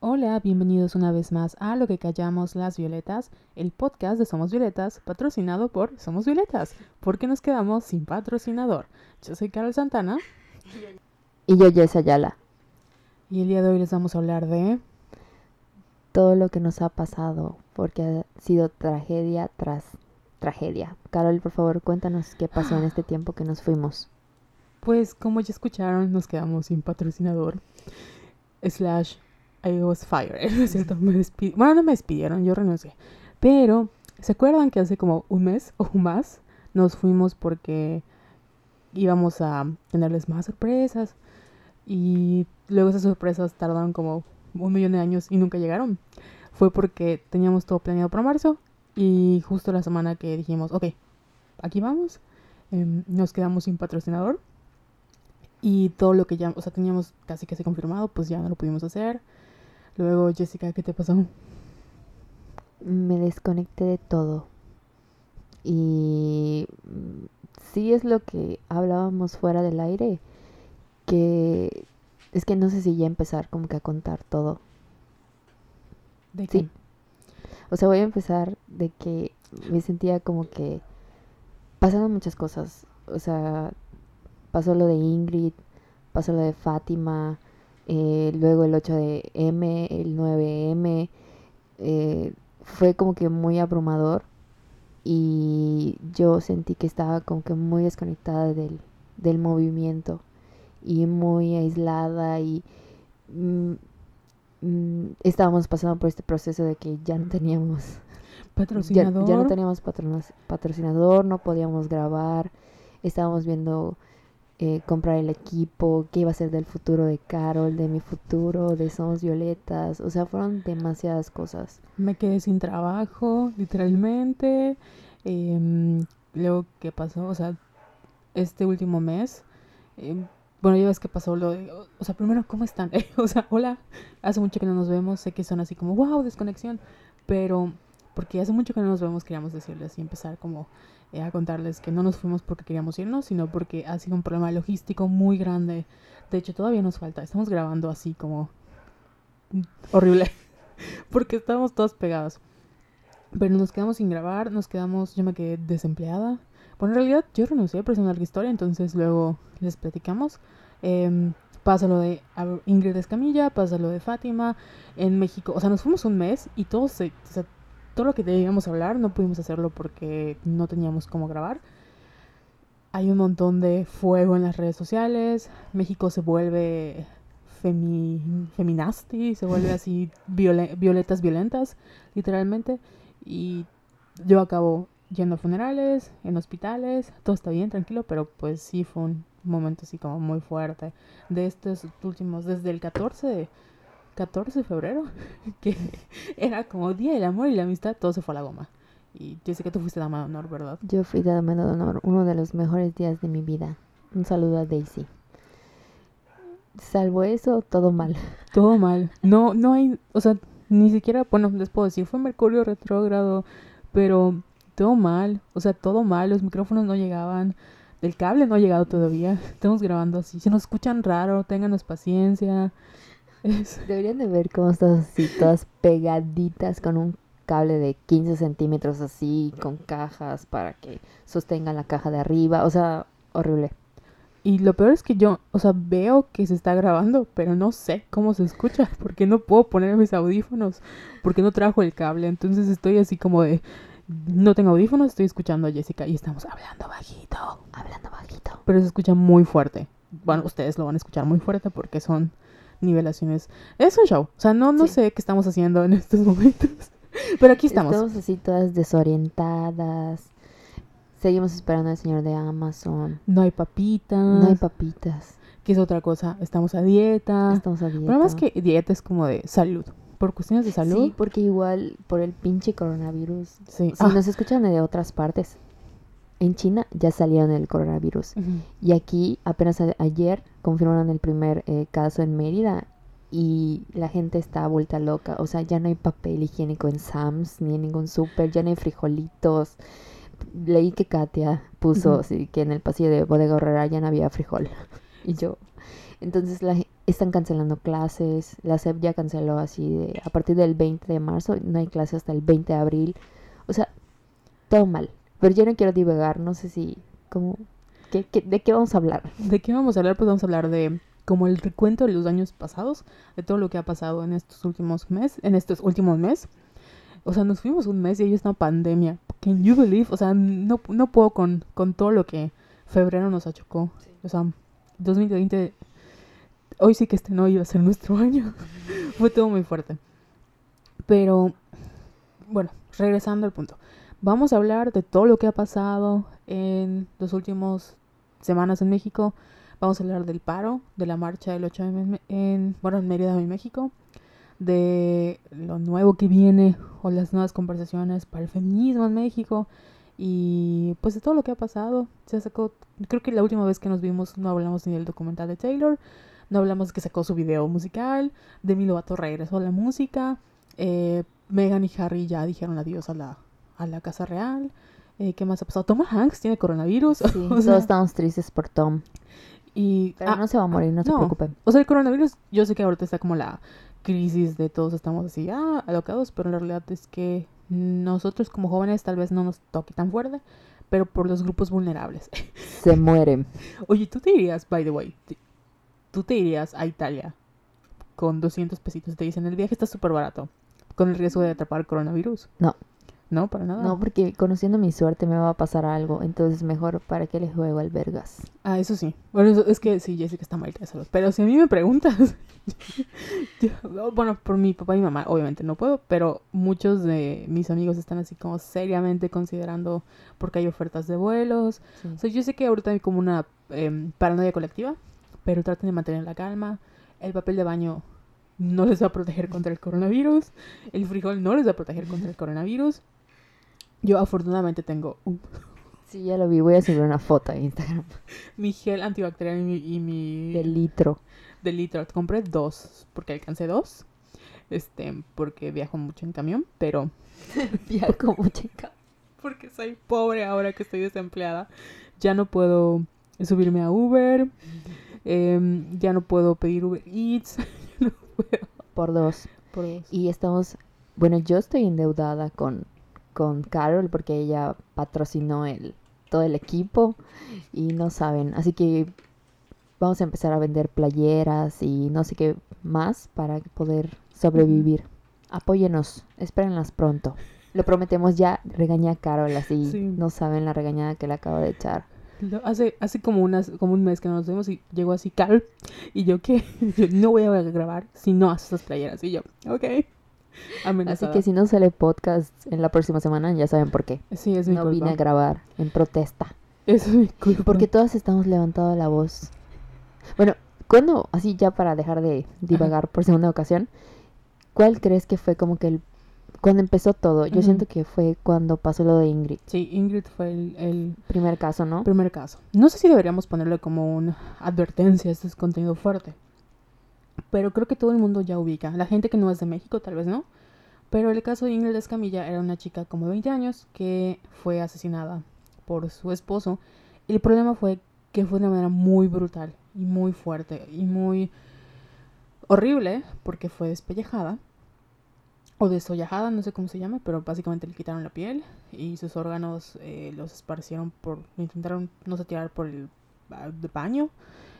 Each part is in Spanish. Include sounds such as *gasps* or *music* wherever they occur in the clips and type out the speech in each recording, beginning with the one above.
Hola, bienvenidos una vez más a Lo que callamos las violetas, el podcast de Somos Violetas, patrocinado por Somos Violetas, porque nos quedamos sin patrocinador. Yo soy Carol Santana. Y yo, Jess Ayala. Y el día de hoy les vamos a hablar de... Todo lo que nos ha pasado, porque ha sido tragedia tras tragedia. Carol, por favor, cuéntanos qué pasó en este tiempo que nos fuimos. Pues como ya escucharon, nos quedamos sin patrocinador. Slash, I was fired. *laughs* ¿No es cierto? Me despidi- Bueno, no me despidieron, yo renuncié. Pero, ¿se acuerdan que hace como un mes o *laughs* más nos fuimos porque íbamos a tenerles más sorpresas? Y luego esas sorpresas tardaron como un millón de años y nunca llegaron. Fue porque teníamos todo planeado para marzo y justo la semana que dijimos, ok, aquí vamos, em, nos quedamos sin patrocinador y todo lo que ya, o sea, teníamos casi casi confirmado, pues ya no lo pudimos hacer. Luego, Jessica, ¿qué te pasó? Me desconecté de todo. Y mm, sí es lo que hablábamos fuera del aire, que es que no sé si ya empezar como que a contar todo. ¿De Sí. qué? O sea, voy a empezar de que me sentía como que pasaron muchas cosas. O sea, pasó lo de Ingrid, pasó lo de Fátima, eh, luego el 8 de M, el 9M. eh, fue como que muy abrumador y yo sentí que estaba como que muy desconectada del, del movimiento y muy aislada y mm, mm, estábamos pasando por este proceso de que ya no teníamos ya, Patrocinador. ya no teníamos patronas- patrocinador, no podíamos grabar, estábamos viendo eh, comprar el equipo, qué iba a ser del futuro de Carol, de mi futuro, de Somos Violetas, o sea, fueron demasiadas cosas. Me quedé sin trabajo, literalmente. Em, luego, ¿qué pasó? O sea, este último mes. em, bueno, ya ves que pasó lo de. O sea, primero, ¿cómo están? *laughs* o sea, hola. Hace mucho que no nos vemos. Sé que son así como, wow, desconexión. Pero, porque hace mucho que no nos vemos, queríamos decirles y empezar como eh, a contarles que no nos fuimos porque queríamos irnos, sino porque ha sido un problema logístico muy grande. De hecho, todavía nos falta. Estamos grabando así como. horrible *laughs* porque estábamos todos pegados. Pero nos quedamos sin grabar, nos quedamos, yo me quedé desempleada. Bueno, en realidad yo renuncié, pero es una larga historia, entonces luego les platicamos. Em, pasa lo de Ingrid Escamilla, pasa lo de Fátima en México. O sea, nos fuimos un mes y todo, se, todo lo que debíamos hablar no pudimos hacerlo porque no teníamos cómo grabar. Hay un montón de fuego en las redes sociales. México se vuelve femi, feminasti, se vuelve así *laughs* viole- violetas violentas, literalmente. Y yo acabo yendo a funerales, en hospitales, todo está bien, tranquilo, pero pues sí fue un momento así como muy fuerte. De estos últimos, desde el 14 de, 14 de febrero, *laughs* que era como Día del Amor y la Amistad, todo se fue a la goma. Y yo sé que tú fuiste dama de honor, ¿verdad? Yo fui dama de honor, uno de los mejores días de mi vida. Un saludo a Daisy. Salvo eso, todo mal. *laughs* Todo mal. No, no hay, o sea, ni siquiera, bueno, les puedo decir, fue Mercurio retrógrado, pero todo mal, o sea, todo mal, los micrófonos no llegaban, el cable no ha llegado todavía, *laughs* estamos grabando así, si nos escuchan raro, ténganos paciencia. Es- *laughs* Deberían de ver cómo estás así, todas pegaditas con un cable de 15 centímetros así, con cajas para que sostengan la caja de arriba. O sea, horrible. Y lo peor es que yo, o sea, veo que se está grabando, pero no sé cómo se escucha, *laughs* porque no puedo poner mis audífonos, porque no trajo el cable, entonces estoy así como de, no tengo audífonos, estoy escuchando a Jessica y estamos hablando bajito. Hablando bajito. pero se escucha muy fuerte. Bueno, ustedes lo van a escuchar muy fuerte porque son nivelaciones. Es un show. O sea, no, no Sí. sé qué estamos haciendo en estos *laughs* momentos. Pero aquí estamos. Estamos así todas desorientadas. Seguimos esperando al señor de Amazon. No hay papitas. No hay papitas. que es otra cosa. Estamos a dieta. Estamos a dieta. Pero más que dieta es como de salud. Por cuestiones de salud. Sí, porque igual por el pinche coronavirus. Sí. Si Ah. nos escuchan de otras partes, en China ya salieron el coronavirus. Y aquí apenas ayer confirmaron el primer eh, caso en Mérida y la gente está vuelta loca. O sea, ya no hay papel higiénico en Sam's ni en ningún súper, ya no hay frijolitos. Leí que Katia puso que en el pasillo de Bodega Horrera ya no había frijol. *laughs* Y yo, entonces la, están cancelando clases, la SEP ya canceló así de a partir del 20 de marzo, no hay clases hasta el 20 de abril. O sea, todo mal. Pero yo no quiero divagar, no sé si como ¿qué, qué, de qué vamos a hablar? *laughs* ¿De qué vamos a hablar? Pues vamos a hablar de como el recuento de los años pasados, de todo lo que ha pasado en estos últimos meses, en estos últimos meses. O sea, nos fuimos un mes y ahí es una pandemia. Can you believe? O sea, no, no puedo con, con todo lo que febrero nos achocó. O sea, 2020, hoy sí que este no iba a ser nuestro *laughs* año. Fue todo muy fuerte. Pero, bueno, regresando al punto. Vamos a hablar de todo lo que ha pasado en los últimos semanas en México. Vamos a hablar del paro, de la marcha del 8 de en, bueno, en Mérida, México, de lo nuevo que viene o las nuevas conversaciones para el feminismo en México y pues de todo lo que ha pasado. Se sacó, creo que la última vez que nos vimos no hablamos ni del documental de Taylor, no hablamos que sacó su video musical, de Lovato regresó a la música, eh, Megan y Harry ya dijeron adiós a la, a la Casa Real. Eh, ¿Qué más ha pasado? Tom Hanks tiene coronavirus. *laughs* Sí, todos estamos tristes por Tom. Y, Pero ah, no se va a morir, no, se preocupen. O sea, el coronavirus, yo sé que ahorita está como la crisis de todos estamos así, ah, alocados, pero la realidad es que nosotros como jóvenes tal vez no nos toque tan fuerte, pero por los grupos vulnerables. *laughs* Se mueren. Oye, tú te irías, by the way, tú te irías a Italia con 200 pesitos. Te dicen, el viaje está súper barato, con el riesgo de atrapar coronavirus. No. No, para nada. No, porque conociendo mi suerte me va a pasar algo. Entonces, mejor para qué le juego al Vergas. Ah, eso sí. Bueno, es que sí, Jessica está mal. Pero si a mí me preguntas. *laughs* bueno, por mi papá y mi mamá, obviamente no puedo. Pero muchos de mis amigos están así como seriamente considerando. Porque hay ofertas de vuelos. O sea, yo sé que ahorita hay como una eh, paranoia colectiva. Pero traten de mantener la calma. El papel de baño no les va a proteger contra el coronavirus. El frijol no les va a proteger contra el coronavirus. Yo afortunadamente tengo un... Sí, ya lo vi. Voy a subir una foto a Instagram. *laughs* mi gel antibacterial y mi... De litro. De litro. Compré dos, porque alcancé dos. Este, porque viajo mucho en camión, pero... *laughs* *laughs* viajo mucho en camión. Porque soy pobre ahora que estoy desempleada. Ya no puedo subirme a Uber. Em, ya no puedo pedir Uber Eats. no puedo. Por dos. Por dos. Y estamos... Bueno, yo estoy endeudada con con Carol porque ella patrocinó el, todo el equipo y no saben. Así que vamos a empezar a vender playeras y no sé qué más para poder sobrevivir. Apóyenos, espérenlas pronto. Lo prometemos ya, regaña a Carol así. No saben la regañada que le acabo de echar. Hace, hace como, unas, como un mes que nos vemos y llegó así Carol y yo que *laughs* no voy a grabar si no haces esas playeras. Y yo, ok. Así que si no sale podcast en la próxima semana, ya saben por qué. Sí, es mi no vine a grabar en protesta. Eso es mi culpa. Porque todas estamos levantando la voz. Bueno, cuando, así ya para dejar de divagar por segunda ocasión, ¿cuál crees que fue como que el... Cuando empezó todo, yo siento que fue cuando pasó lo de Ingrid. Sí, Ingrid fue el, el, primer caso, ¿no? Primer caso. No sé si deberíamos ponerle como una advertencia, este es contenido fuerte pero creo que todo el mundo ya ubica. La gente que no es de México tal vez no. Pero el caso de Ingrid Escamilla era una chica como de 20 años que fue asesinada por su esposo. Y el problema fue que fue de una manera muy brutal y muy fuerte y muy horrible porque fue despellejada o desollajada, no sé cómo se llama, pero básicamente le quitaron la piel y sus órganos eh, los esparcieron por, intentaron no sé tirar por el baño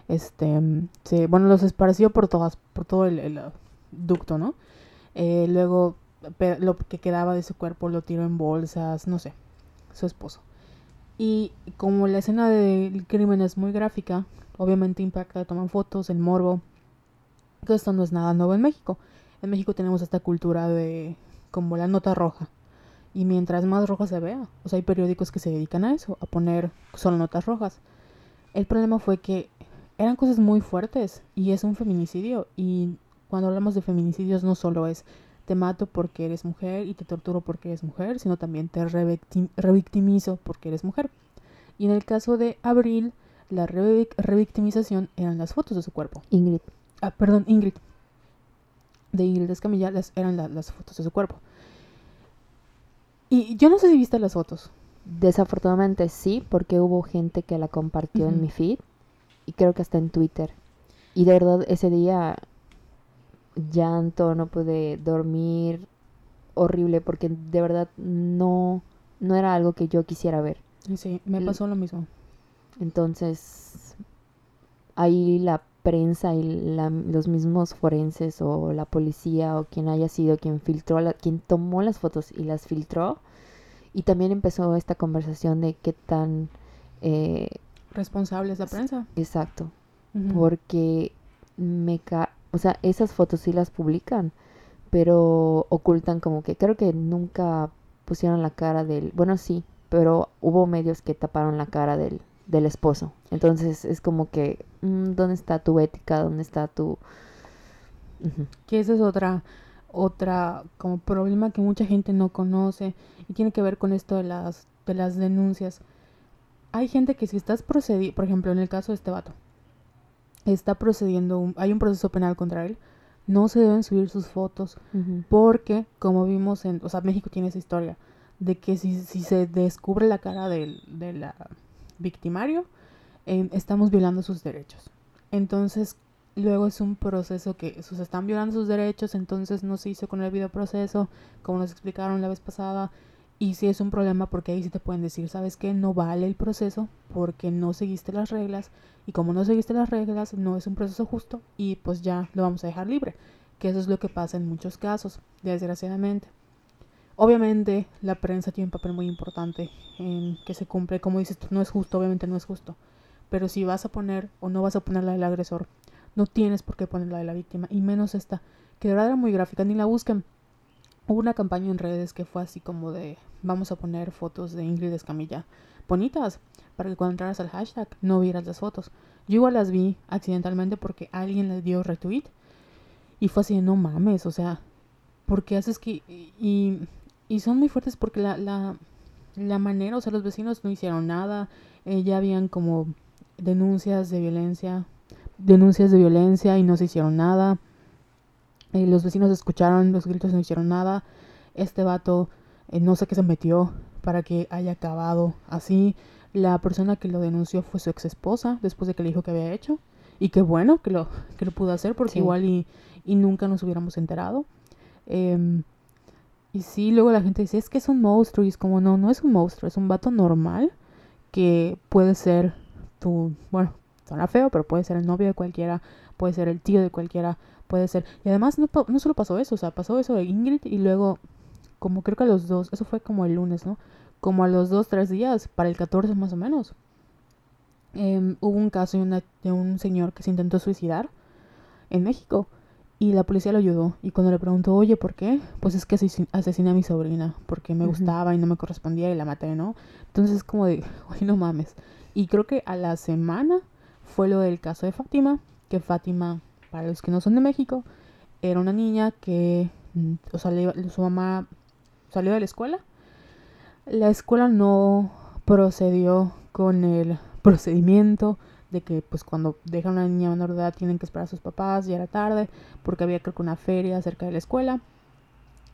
este, se, bueno, los esparció por todas, por todo el, ducto, ¿no? Eh, luego lo que quedaba de su cuerpo lo tiró en bolsas, no sé, su esposo. Y como la escena del crimen es muy gráfica, obviamente impacta, toman fotos, el morbo. Que esto no es nada nuevo en México. En México tenemos esta cultura de como la nota roja. Y mientras más roja se vea, o sea, hay periódicos que se dedican a eso, a poner solo notas rojas. El problema fue que eran cosas muy fuertes y es un feminicidio. Y cuando hablamos de feminicidios no solo es te mato porque eres mujer y te torturo porque eres mujer, sino también te revictimizo porque eres mujer. Y en el caso de Abril, la revictimización eran las fotos de su cuerpo. Ingrid. Ah, perdón, Ingrid. De Ingrid Escamilla eran las fotos de su cuerpo. Y yo no sé si viste las fotos. Desafortunadamente sí, porque hubo gente que la compartió en mi feed y creo que hasta en Twitter. y de verdad ese día llanto, no pude dormir horrible porque de verdad no, no era algo que yo quisiera ver. Sí, me pasó lo mismo. Entonces, ahí la prensa y los mismos forenses o la policía o quien haya sido quien filtró, la, quien tomó las fotos y las filtró. Y también empezó esta conversación de qué tan... Eh, Responsable es la prensa. Exacto. Porque me... Ca o sea, esas fotos sí las publican, pero ocultan como que creo que nunca pusieron la cara del... Bueno, sí, pero hubo medios que taparon la cara del, del esposo. Entonces es como que, mm, ¿dónde está tu ética? ¿Dónde está tu...? Que esa es otra, otra como problema que mucha gente no conoce y tiene que ver con esto de las, de las denuncias. Hay gente que si estás procediendo, por ejemplo, en el caso de este vato, está procediendo, hay un proceso penal contra él, no se deben subir sus fotos porque, como vimos en, o sea, México tiene esa historia de que si, si se descubre la cara del, de la victimario, em, estamos violando sus derechos. Entonces, luego es un proceso que se están violando sus derechos, entonces no se hizo con el video proceso, como nos explicaron la vez pasada, y si es un problema porque ahí sí te pueden decir, ¿sabes qué? No vale el proceso porque no seguiste las reglas y como no seguiste las reglas no es un proceso justo y pues ya lo vamos a dejar libre, que eso es lo que pasa en muchos casos, desgraciadamente. Obviamente la prensa tiene un papel muy importante en que se cumple, como dices no es justo, obviamente no es justo, pero si vas a poner o no vas a poner la del agresor, no tienes por qué poner la de la víctima y menos esta, que de verdad era muy gráfica, ni la busquen. Hubo una campaña en redes que fue así como de vamos a poner fotos de Ingrid Escamilla bonitas para que cuando entraras al hashtag no vieras las fotos. Yo igual las vi accidentalmente porque alguien les dio retweet y fue así de no mames, o sea, porque haces que y, y son muy fuertes porque la, la, la manera, o sea, los vecinos no hicieron nada, eh, ya habían como denuncias de violencia, denuncias de violencia y no se hicieron nada. Eh, los vecinos escucharon los gritos, no hicieron nada. Este vato eh, no sé qué se metió para que haya acabado así. La persona que lo denunció fue su ex esposa después de que le dijo que había hecho. Y qué bueno que lo, que lo pudo hacer porque igual y, y, nunca nos hubiéramos enterado. Em, y sí, luego la gente dice, es que es un monstruo. Y es como, no, no es un monstruo, es un vato normal que puede ser tu, bueno, suena feo, pero puede ser el novio de cualquiera, puede ser el tío de cualquiera, puede ser. Y además no, no solo pasó eso, o sea, pasó eso de Ingrid y luego como creo que a los dos, eso fue como el lunes, ¿no? Como a los dos, tres días, para el 14 más o menos. Em, hubo un caso de, un señor que se intentó suicidar en México y la policía lo ayudó. Y cuando le preguntó, oye, ¿por qué? Pues es que asesiné a mi sobrina porque me gustaba y no me correspondía y la maté, ¿no? Entonces es como de, *laughs* oye, no mames. Y creo que a la semana fue lo del caso de Fátima, que Fátima, para los que no son de México, era una niña que, mm, o sea, su mamá salió de la escuela. La escuela no procedió con el procedimiento de que pues cuando dejan a una niña menor de edad tienen que esperar a sus papás, ya era tarde, porque había creo que una feria cerca de la escuela.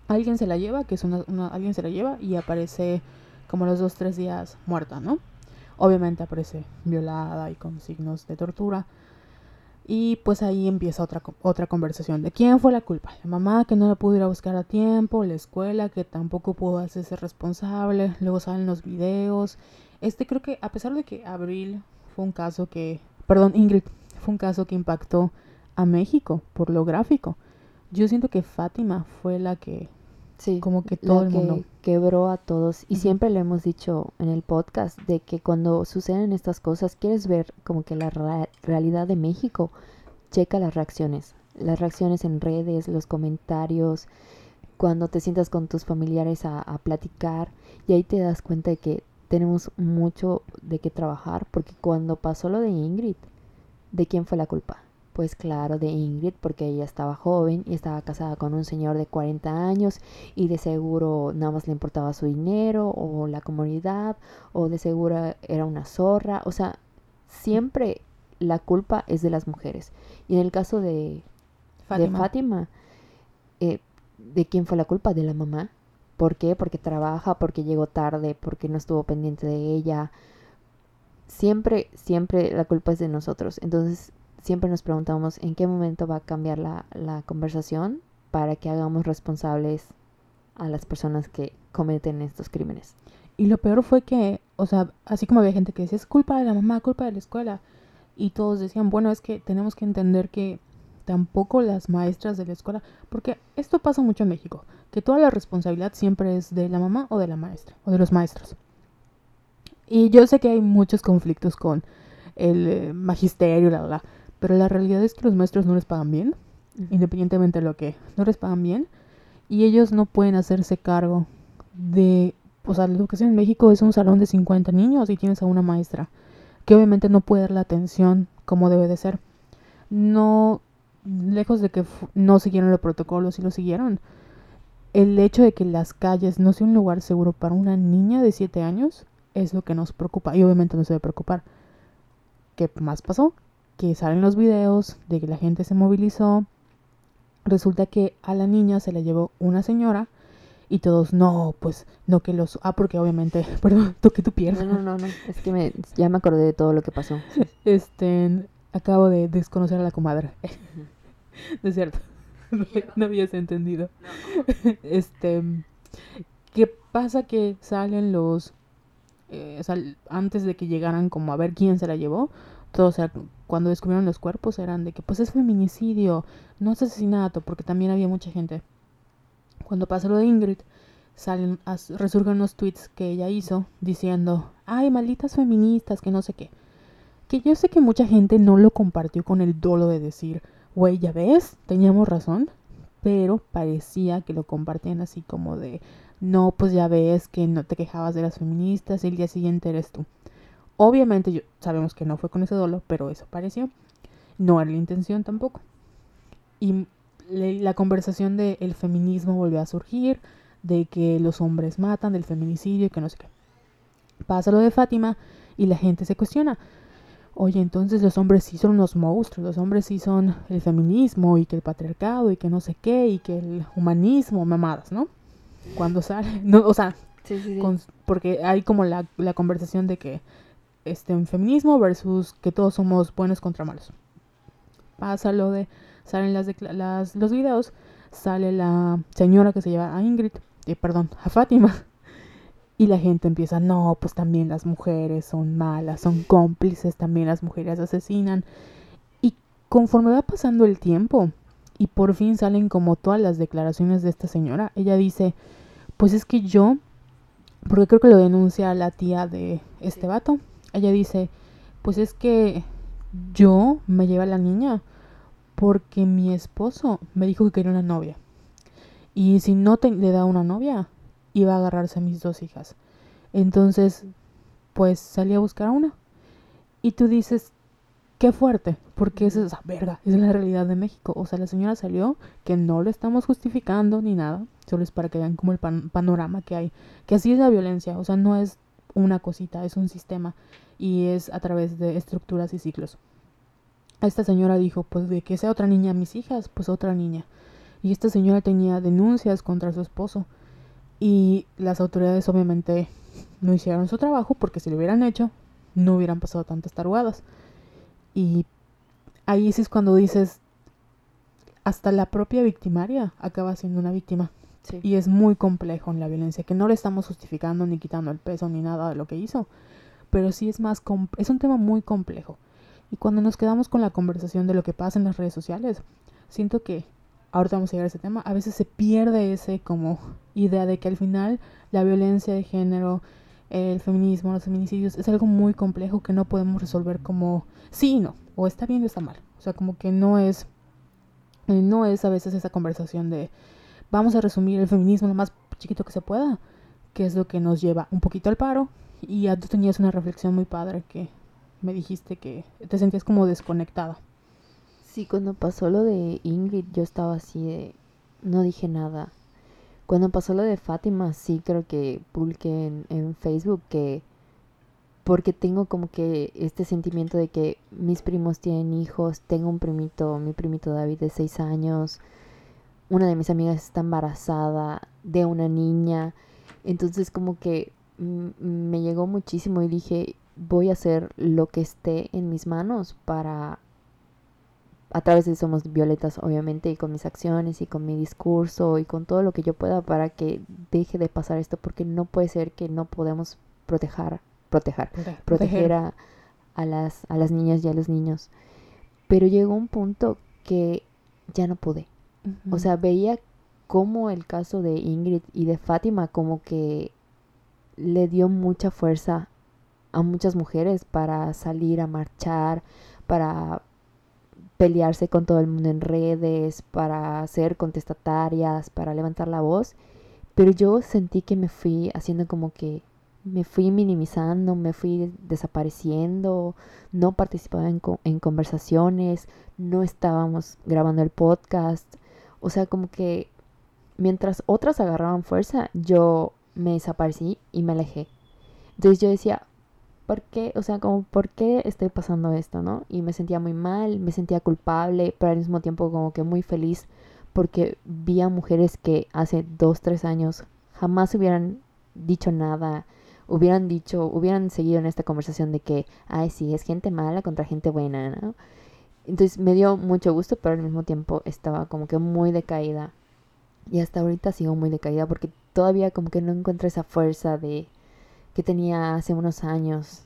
Alguien se la lleva, que es una, alguien se la lleva y aparece como los dos, tres días muerta, ¿no? Obviamente aparece violada y con signos de tortura. Y pues ahí empieza otra, otra conversación de quién fue la culpa. La mamá que no la pudo ir a buscar a tiempo, la escuela que tampoco pudo hacerse responsable, luego salen los videos. Este creo que a pesar de que Abril fue un caso que, perdón, Ingrid, fue un caso que impactó a México por lo gráfico. Yo siento que Fátima fue la que Sí, como que todo el mundo. quebró a todos. Y siempre le hemos dicho en el podcast de que cuando suceden estas cosas quieres ver como que la realidad de México, checa las reacciones, las reacciones en redes, los comentarios, cuando te sientas con tus familiares a, a platicar. Y ahí te das cuenta de que tenemos mucho de qué trabajar porque cuando pasó lo de Ingrid, ¿de quién fue la culpa? Pues claro, de Ingrid, porque ella estaba joven y estaba casada con un señor de 40 años y de seguro nada más le importaba su dinero o la comunidad o de seguro era una zorra. O sea, siempre la culpa es de las mujeres. Y en el caso de Fátima, de, Fátima, eh, ¿de quién fue la culpa? De la mamá. ¿Por qué? Porque trabaja, porque llegó tarde, porque no estuvo pendiente de ella. Siempre, siempre la culpa es de nosotros. Entonces, siempre nos preguntamos en qué momento va a cambiar la, la conversación para que hagamos responsables a las personas que cometen estos crímenes. Y lo peor fue que, o sea, así como había gente que decía, es culpa de la mamá, culpa de la escuela. Y todos decían, bueno, es que tenemos que entender que tampoco las maestras de la escuela, porque esto pasa mucho en México, que toda la responsabilidad siempre es de la mamá o de la maestra, o de los maestros. Y yo sé que hay muchos conflictos con el eh, magisterio, la, la, pero la realidad es que los maestros no les pagan bien, independientemente de lo que no les pagan bien, y ellos no pueden hacerse cargo de, o sea, la educación en México es un salón de 50 niños y tienes a una maestra que obviamente no puede dar la atención como debe de ser. No, lejos de que no siguieron el protocolo, sí lo siguieron. El hecho de que las calles no sean un lugar seguro para una niña de 7 años es lo que nos preocupa. Y obviamente nos debe preocupar. ¿Qué más pasó? Que salen los videos de que la gente se movilizó. Resulta que a la niña se la llevó una señora y todos, no, pues no que los... Ah, porque obviamente, *laughs* perdón, toqué tu pierna. No, no, no, es que me, ya me acordé de todo lo que pasó. *laughs* Este, acabo de desconocer a la comadre. *laughs* no es cierto, no, habías entendido. Este, ¿qué pasa que salen los... Eh, antes de que llegaran como a ver quién se la llevó, todos, o sea, cuando descubrieron los cuerpos eran de que pues es feminicidio, no es asesinato, porque también había mucha gente cuando pasa lo de Ingrid, salen, resurgen unos tweets que ella hizo diciendo, ay, malditas feministas, que no sé qué. Que yo sé que mucha gente no lo compartió con el dolo de decir, güey, ya ves, teníamos razón, pero parecía que lo compartían así como de, no, pues ya ves que no te quejabas de las feministas y el día siguiente eres tú. Obviamente yo, sabemos que no fue con ese dolo, pero eso pareció. No era la intención tampoco. Y la conversación del el feminismo volvió a surgir, de que los hombres matan, del feminicidio y que no sé qué. Pasa lo de Fátima y la gente se cuestiona. Oye, entonces los hombres sí son unos monstruos, los hombres sí son el feminismo y que el patriarcado y que no sé qué y que el humanismo, mamadas, ¿no? Cuando sale, *laughs* no, o sea, porque hay como la, la conversación de que este un feminismo versus que todos somos buenos contra malos. Pasa lo de salen las, las, los videos, sale la señora que se lleva a Ingrid, eh, perdón, a Fátima. *laughs* Y la gente empieza, no, pues también las mujeres son malas, son cómplices, también las mujeres asesinan. Y conforme va pasando el tiempo, y por fin salen como todas las declaraciones de esta señora, ella dice, pues es que yo, porque creo que lo denuncia la tía de este vato, ella dice, pues es que yo me lleva a la niña porque mi esposo me dijo que quería una novia. Y si no le da una novia, iba a agarrarse a mis dos hijas. Entonces, pues salí a buscar a una. Y tú dices, qué fuerte, porque es esa verga, es la realidad de México. O sea, la señora salió, que no lo estamos justificando ni nada, solo es para que vean como el panorama que hay. Que así es la violencia, o sea, no es una cosita, es un sistema y es a través de estructuras y ciclos esta señora dijo, pues de que sea otra niña mis hijas, pues otra niña. Y esta señora tenía denuncias contra su esposo. Y las autoridades obviamente no hicieron su trabajo porque si lo hubieran hecho, no hubieran pasado tantas tarugadas. Y ahí sí es cuando dices, hasta la propia victimaria acaba siendo una víctima. Y es muy complejo en la violencia, que no le estamos justificando ni quitando el peso ni nada de lo que hizo. Pero sí es más, es un tema muy complejo. Y cuando nos quedamos con la conversación de lo que pasa en las redes sociales, siento que, ahorita vamos a llegar a ese tema, a veces se pierde ese como idea de que al final la violencia de género, el feminismo, los feminicidios, es algo muy complejo que no podemos resolver como sí y no, o está bien o está mal. O sea, como que no es, no es a veces esa conversación de vamos a resumir el feminismo lo más chiquito que se pueda, que es lo que nos lleva un poquito al paro. Y ya tú tenías una reflexión muy padre que me dijiste que te sentías como desconectada. Sí, cuando pasó lo de Ingrid yo estaba así no dije nada. Cuando pasó lo de Fátima, sí creo que publiqué en, en Facebook que... porque tengo como que este sentimiento de que mis primos tienen hijos, tengo un primito, mi primito David de 6 años, una de mis amigas está embarazada de una niña, entonces como que me llegó muchísimo y dije, voy a hacer lo que esté en mis manos para a través de Somos Violetas, obviamente, y con mis acciones y con mi discurso y con todo lo que yo pueda para que deje de pasar esto, porque no puede ser que no podemos proteger, proteger, Prote- proteger a, a las, a las niñas y a los niños. Pero llegó un punto que ya no pude. O sea, veía cómo el caso de Ingrid y de Fátima como que le dio mucha fuerza a muchas mujeres para salir a marchar, para pelearse con todo el mundo en redes, para ser contestatarias, para levantar la voz. Pero yo sentí que me fui haciendo como que me fui minimizando, me fui desapareciendo, no participaba en, co- en conversaciones, no estábamos grabando el podcast. O sea, como que mientras otras agarraban fuerza, yo me desaparecí y me alejé. Entonces yo decía, ¿por qué? O sea, como, ¿por qué estoy pasando esto, no? Y me sentía muy mal, me sentía culpable, pero al mismo tiempo como que muy feliz porque vi a mujeres que hace dos, tres años jamás hubieran dicho nada, hubieran dicho, hubieran seguido en esta conversación de que, ay, sí, es gente mala contra gente buena, ¿no? Entonces me dio mucho gusto, pero al mismo tiempo estaba como que muy decaída. Y hasta ahorita sigo muy decaída porque todavía como que no encuentro esa fuerza de que tenía hace unos años.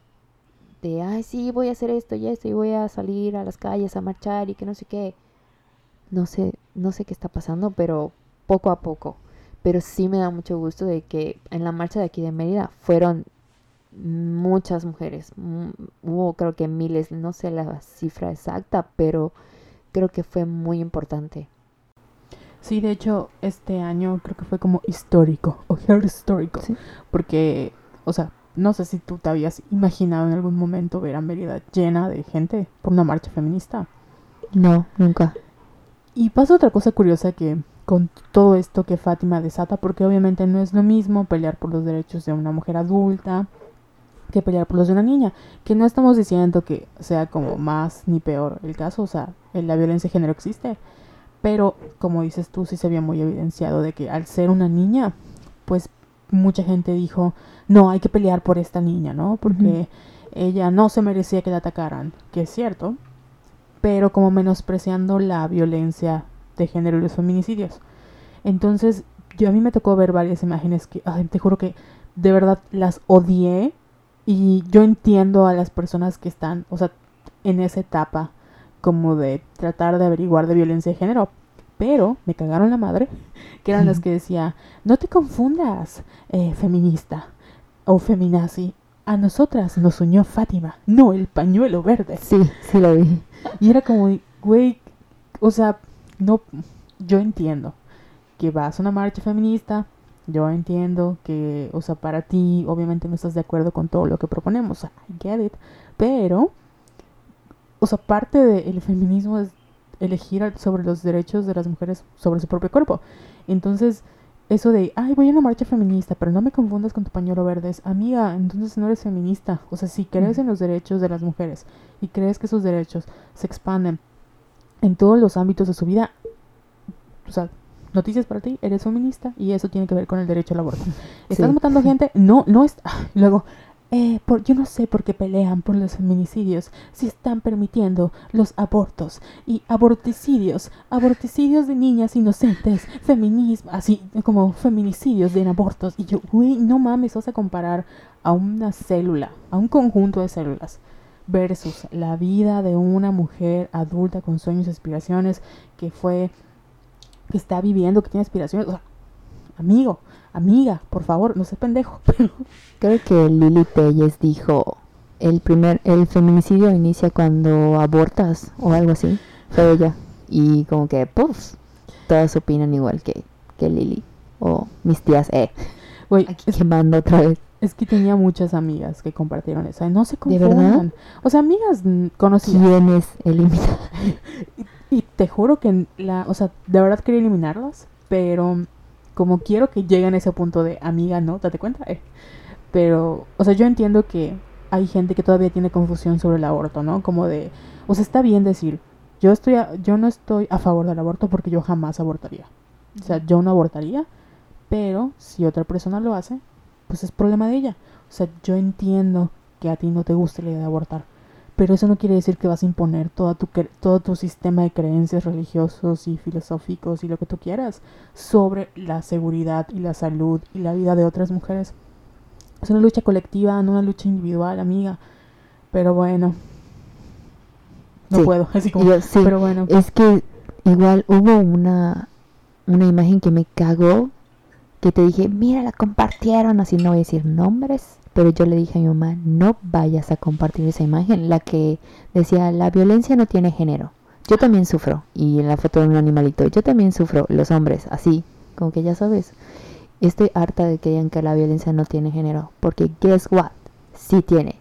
De, ay, sí, voy a hacer esto y esto y voy a salir a las calles a marchar y que no sé qué. No sé, no sé qué está pasando, pero poco a poco. Pero sí me da mucho gusto de que en la marcha de aquí de Mérida fueron muchas mujeres. Mm, Hubo creo que miles, no sé la cifra exacta, pero creo que fue muy importante. Sí, de hecho, este año creo que fue como histórico, o histórico, Sí. porque, o sea, no sé si tú te habías imaginado en algún momento ver a Mérida llena de gente por una marcha feminista. No, nunca. Y pasa otra cosa curiosa que con todo esto que Fátima desata, porque obviamente no es lo mismo pelear por los derechos de una mujer adulta que pelear por los de una niña, que no estamos diciendo que sea como más ni peor el caso, o sea, la violencia de género existe, pero como dices tú, sí se había muy evidenciado de que al ser una niña, pues mucha gente dijo, no, hay que pelear por esta niña, ¿no? Porque ella no se merecía que la atacaran, que es cierto, pero como menospreciando la violencia de género y los feminicidios. Entonces, yo a mí me tocó ver varias imágenes que, ay, te juro que de verdad las odié y yo entiendo a las personas que están, o sea, en esa etapa como de tratar de averiguar de violencia de género, pero me cagaron la madre, *laughs* que eran las que decía, no te confundas, eh, feminista o feminazi, a nosotras nos unió Fátima, no el pañuelo verde. Sí, sí lo vi. Y era como, güey, o sea, no, yo entiendo que vas a una marcha feminista, yo entiendo que, o sea, para ti obviamente no estás de acuerdo con todo lo que proponemos, I get it, pero, o sea, parte del feminismo es elegir sobre los derechos de las mujeres sobre su propio cuerpo. Entonces, eso de, ay, voy a una marcha feminista, pero no me confundas con tu pañuelo verde, es, amiga, entonces no eres feminista. O sea, si crees en los derechos de las mujeres y crees que esos derechos se expanden en todos los ámbitos de su vida, o sea, noticias para ti, eres feminista y eso tiene que ver con el derecho al aborto. ¿Estás Sí. matando gente? No, no es... Luego, eh, por, yo no sé por qué pelean por los feminicidios si están permitiendo los abortos y aborticidios, aborticidios de niñas inocentes, feminismo, así como feminicidios de abortos. Y yo, güey, no mames, vas a comparar a una célula, a un conjunto de células versus la vida de una mujer adulta con sueños y aspiraciones que fue que está viviendo, que tiene aspiraciones, o sea, amigo, amiga, por favor, no seas pendejo. *laughs* Creo que Lili Telles dijo, el primer, el feminicidio inicia cuando abortas o algo así. Fue ella. Y como que, puff, todas opinan igual que, que Lili. O mis tías, eh, Güey, quemando otra vez. es que tenía muchas amigas que compartieron eso. No se ¿De verdad? confundan. O sea, amigas conocidas. ¿Quién es eliminado? *laughs* Te juro que la, o sea, de verdad quería eliminarlas, pero como quiero que lleguen a ese punto de amiga, ¿no? ¿Date cuenta? Eh. Pero, o sea, yo entiendo que hay gente que todavía tiene confusión sobre el aborto, ¿no? Como de, o sea, está bien decir, yo estoy, a- yo no estoy a favor del aborto porque yo jamás abortaría. O sea, yo no abortaría, pero si otra persona lo hace, pues es problema de ella. O sea, yo entiendo que a ti no te gusta la idea de abortar, pero eso no quiere decir que vas a imponer toda tu, todo tu sistema de creencias religiosos y filosóficos y lo que tú quieras sobre la seguridad y la salud y la vida de otras mujeres. Es una lucha colectiva, no una lucha individual, amiga. Pero bueno, no puedo, *laughs* así como, pero bueno. Es que igual hubo una, una imagen que me cagó, que te dije, mira, la compartieron, así no voy a decir nombres, pero yo le dije a mi mamá, no vayas a compartir esa imagen, la que decía, la violencia no tiene género. Yo también sufro, y en la foto de un animalito, yo también sufro, los hombres, así, como que ya sabes. Estoy harta de que digan que la violencia no tiene género, porque guess what, sí tiene.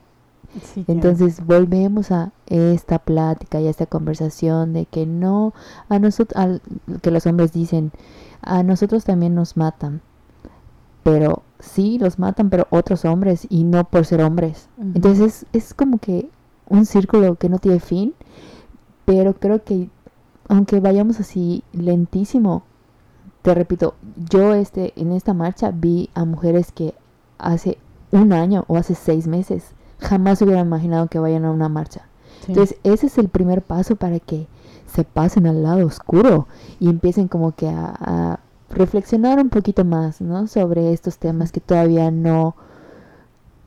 Entonces volvemos a esta plática y a esta conversación de que no, a nosotros, que los hombres dicen, a nosotros también nos matan, pero sí los matan, pero otros hombres y no por ser hombres. Entonces es, como que un círculo que no tiene fin, pero creo que aunque vayamos así lentísimo, te repito, yo este, en esta marcha vi a mujeres que hace un año o hace seis meses jamás hubiera imaginado que vayan a una marcha. Entonces, ese es el primer paso para que se pasen al lado oscuro y empiecen como que a, reflexionar un poquito más, ¿no? Sobre estos temas que todavía no,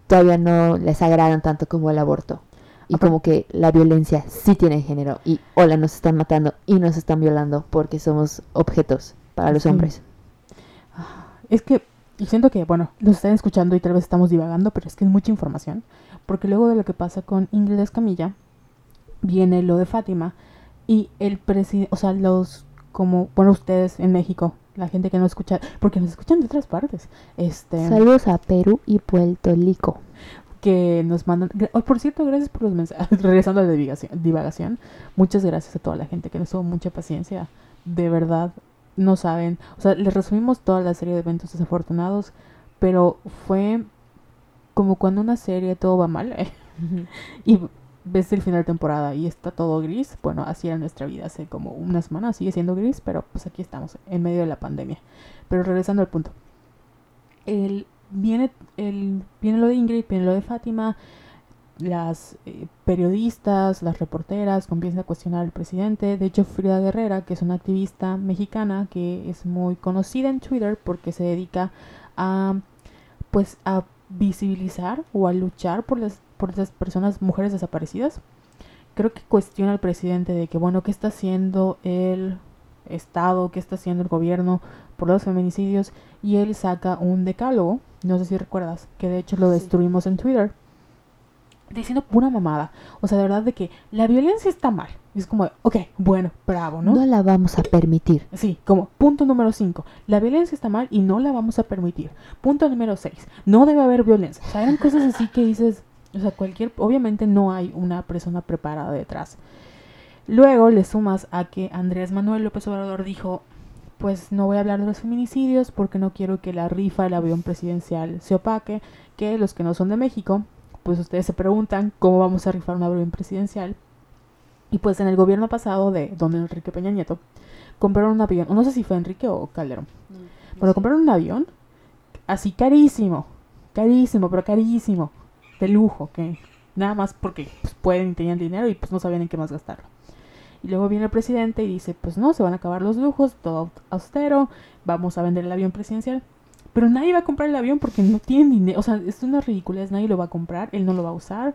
todavía no les agradan tanto como el aborto. Y como que la violencia sí tiene género. Y hola, nos están matando y nos están violando porque somos objetos para los hombres. Es que y siento que, bueno, nos están escuchando y tal vez estamos divagando, pero es que es mucha información. Porque luego de lo que pasa con Ingrid Escamilla, viene lo de Fátima. Y el presidente, o sea, los, como, bueno, ustedes en México, la gente que no escucha, porque nos escuchan de otras partes. Este, Saludos a Perú y Puerto Rico. Que nos mandan. Oh, por cierto, gracias por los mensajes. *laughs* Regresando a la divagación, divagación. Muchas gracias a toda la gente que nos tuvo mucha paciencia. De verdad, no saben. O sea, les resumimos toda la serie de eventos desafortunados, pero fue como cuando una serie todo va mal ¿eh? *laughs* y ves el final de temporada y está todo gris. Bueno, así era nuestra vida hace como una semana, sigue siendo gris, pero pues aquí estamos, en medio de la pandemia. Pero regresando al punto. El, viene, el, viene lo de Ingrid, viene lo de Fátima las eh, periodistas, las reporteras comienzan a cuestionar al presidente. De hecho, Frida Guerrera, que es una activista mexicana que es muy conocida en Twitter porque se dedica a pues a visibilizar o a luchar por las por las personas mujeres desaparecidas. Creo que cuestiona al presidente de que bueno, ¿qué está haciendo el Estado, qué está haciendo el gobierno por los feminicidios? Y él saca un decálogo, no sé si recuerdas, que de hecho lo destruimos en Twitter diciendo pura mamada. O sea, de verdad de que la violencia está mal. es como, ok, bueno, bravo, ¿no? No la vamos a permitir. Sí, como punto número 5. La violencia está mal y no la vamos a permitir. Punto número 6. No debe haber violencia. O sea, eran cosas así que dices, o sea, cualquier, obviamente no hay una persona preparada detrás. Luego le sumas a que Andrés Manuel López Obrador dijo, pues no voy a hablar de los feminicidios porque no quiero que la rifa del avión presidencial se opaque, que los que no son de México pues ustedes se preguntan cómo vamos a rifar un avión presidencial. Y pues en el gobierno pasado de don Enrique Peña Nieto, compraron un avión, no sé si fue Enrique o Calderón, mm, pero compraron un avión así carísimo, carísimo, pero carísimo, de lujo, que nada más porque pues, pueden tenían dinero y pues no sabían en qué más gastarlo. Y luego viene el presidente y dice, pues no, se van a acabar los lujos, todo austero, vamos a vender el avión presidencial. Pero nadie va a comprar el avión porque no tienen dinero. O sea, es una ridiculez, nadie lo va a comprar, él no lo va a usar,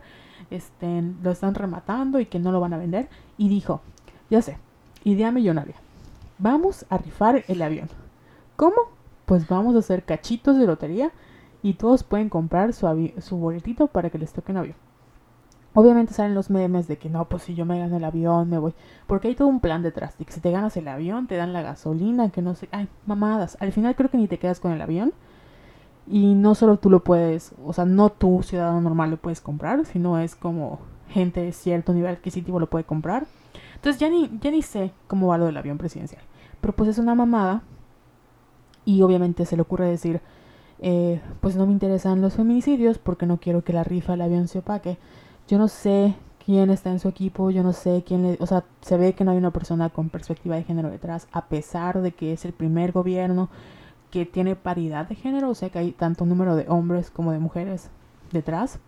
este, lo están rematando y que no lo van a vender. Y dijo, ya sé, idea millonaria. Vamos a rifar el avión. ¿Cómo? Pues vamos a hacer cachitos de lotería y todos pueden comprar su, su boletito para que les toque un avión. Obviamente salen los memes de que no, pues si yo me gano el avión, me voy. Porque hay todo un plan detrás. De que si te ganas el avión, te dan la gasolina, que no sé. Ay, mamadas. Al final creo que ni te quedas con el avión. Y no solo tú lo puedes, o sea, no tú, ciudadano normal, lo puedes comprar, sino es como gente de cierto nivel adquisitivo lo puede comprar. Entonces ya ni, ya ni sé cómo va lo del avión presidencial. Pero pues es una mamada. Y obviamente se le ocurre decir, eh, pues no me interesan los feminicidios porque no quiero que la rifa del avión se opaque. Yo no sé quién está en su equipo, yo no sé quién le... O sea, se ve que no hay una persona con perspectiva de género detrás, a pesar de que es el primer gobierno que tiene paridad de género, o sea que hay tanto número de hombres como de mujeres detrás.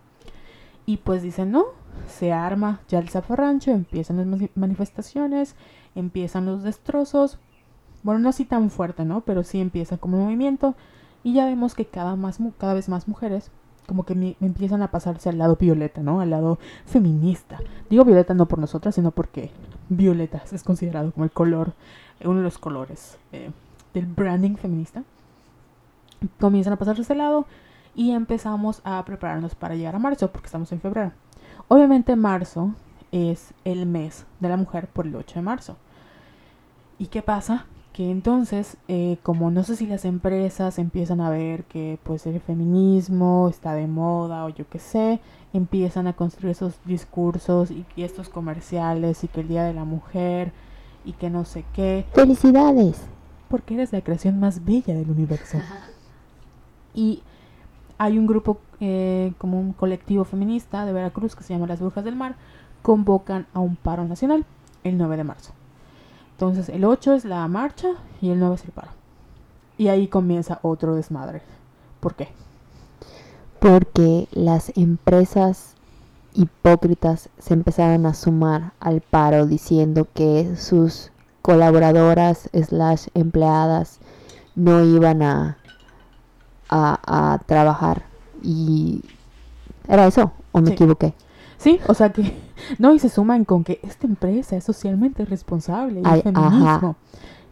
Y pues dicen, no, se arma ya el zafarrancho, empiezan las manifestaciones, empiezan los destrozos. Bueno, no así tan fuerte, ¿no? Pero sí empieza como movimiento. Y ya vemos que cada, más, cada vez más mujeres como que me, empiezan a pasarse al lado violeta, ¿no? Al lado feminista. Digo violeta no por nosotras, sino porque violeta es considerado como el color, uno de los colores eh, del branding feminista. Comienzan a pasarse ese lado y empezamos a prepararnos para llegar a marzo, porque estamos en febrero. Obviamente marzo es el mes de la mujer por el 8 de marzo. ¿Y qué pasa? Que entonces, eh, como no sé si las empresas empiezan a ver que pues el feminismo está de moda o yo qué sé, empiezan a construir esos discursos y, estos comerciales y que el Día de la Mujer y que no sé qué. Felicidades. Porque eres la creación más bella del universo. Y hay un grupo, eh, como un colectivo feminista de Veracruz que se llama Las Brujas del Mar, convocan a un paro nacional el 9 de marzo. Entonces el 8 es la marcha y el 9 es el paro. Y ahí comienza otro desmadre. ¿Por qué? Porque las empresas hipócritas se empezaron a sumar al paro diciendo que sus colaboradoras slash empleadas no iban a, a, a trabajar. Y era eso, o me equivoqué. Sí, o sea que, *laughs* no, y se suman con que esta empresa es socialmente responsable y feminismo.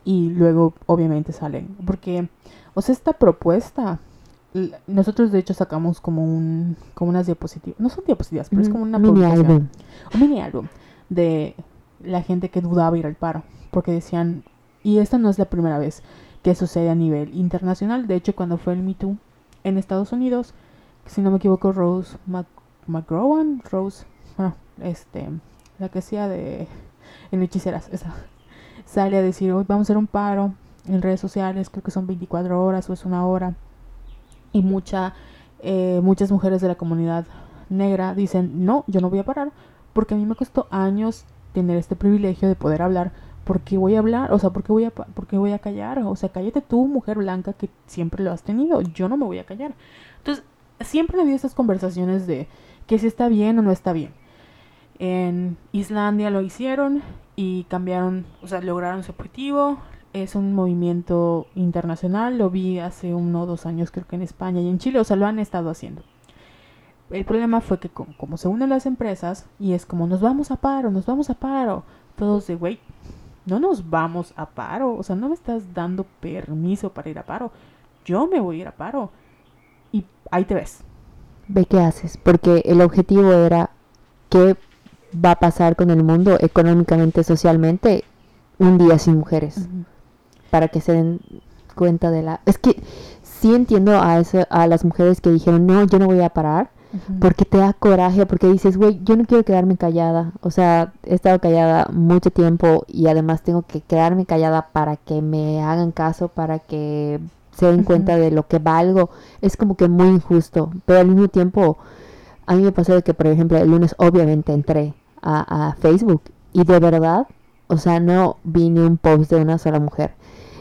Y luego, obviamente, salen. Porque, o sea, esta propuesta, nosotros de hecho sacamos como un, como unas diapositivas, no son diapositivas, pero es como una mini álbum. Un mini álbum de la gente que dudaba ir al paro. Porque decían, y esta no es la primera vez que sucede a nivel internacional. De hecho, cuando fue el Me Too en Estados Unidos, si no me equivoco, Rose McGrowan, Rose, bueno, este, la que hacía de en hechiceras, esa, sale a decir, hoy vamos a hacer un paro en redes sociales, creo que son 24 horas o es una hora, y mucha, eh, muchas mujeres de la comunidad negra dicen, no, yo no voy a parar, porque a mí me costó años tener este privilegio de poder hablar, ¿por qué voy a hablar? O sea, ¿por qué voy a, voy a callar? O sea, cállate tú, mujer blanca, que siempre lo has tenido, yo no me voy a callar. Entonces, siempre han habido estas conversaciones de que si está bien o no está bien. En Islandia lo hicieron y cambiaron, o sea, lograron su objetivo. Es un movimiento internacional, lo vi hace uno o dos años creo que en España y en Chile, o sea, lo han estado haciendo. El problema fue que como, se unen las empresas y es como nos vamos a paro, nos vamos a paro, todos de, güey, no nos vamos a paro, o sea, no me estás dando permiso para ir a paro, yo me voy a ir a paro y ahí te ves, ve qué haces, porque el objetivo era qué va a pasar con el mundo económicamente, socialmente, un día sin mujeres, para que se den cuenta de la... Es que sí entiendo a, eso, a las mujeres que dijeron, no, yo no voy a parar, porque te da coraje, porque dices, güey, yo no quiero quedarme callada, o sea, he estado callada mucho tiempo y además tengo que quedarme callada para que me hagan caso, para que se den cuenta de lo que valgo, es como que muy injusto. Pero al mismo tiempo, a mí me pasó de que, por ejemplo, el lunes obviamente entré a, Facebook y de verdad, o sea, no vi ni un post de una sola mujer.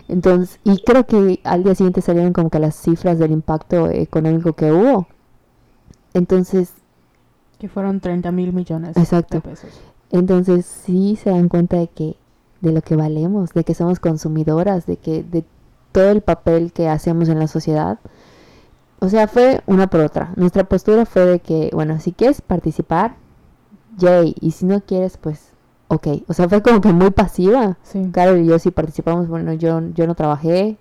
Entonces, y creo que al día siguiente salieron como que las cifras del impacto económico que hubo. Entonces... Que fueron 30 mil millones exacto. de pesos. Entonces sí se dan cuenta de que de lo que valemos, de que somos consumidoras, de que de todo el papel que hacemos en la sociedad. O sea, fue una por otra. Nuestra postura fue de que, bueno, si quieres participar, yay, y si no quieres, pues, ok. O sea, fue como que muy pasiva. Sí. Claro, y yo sí participamos, bueno, yo, yo no trabajé,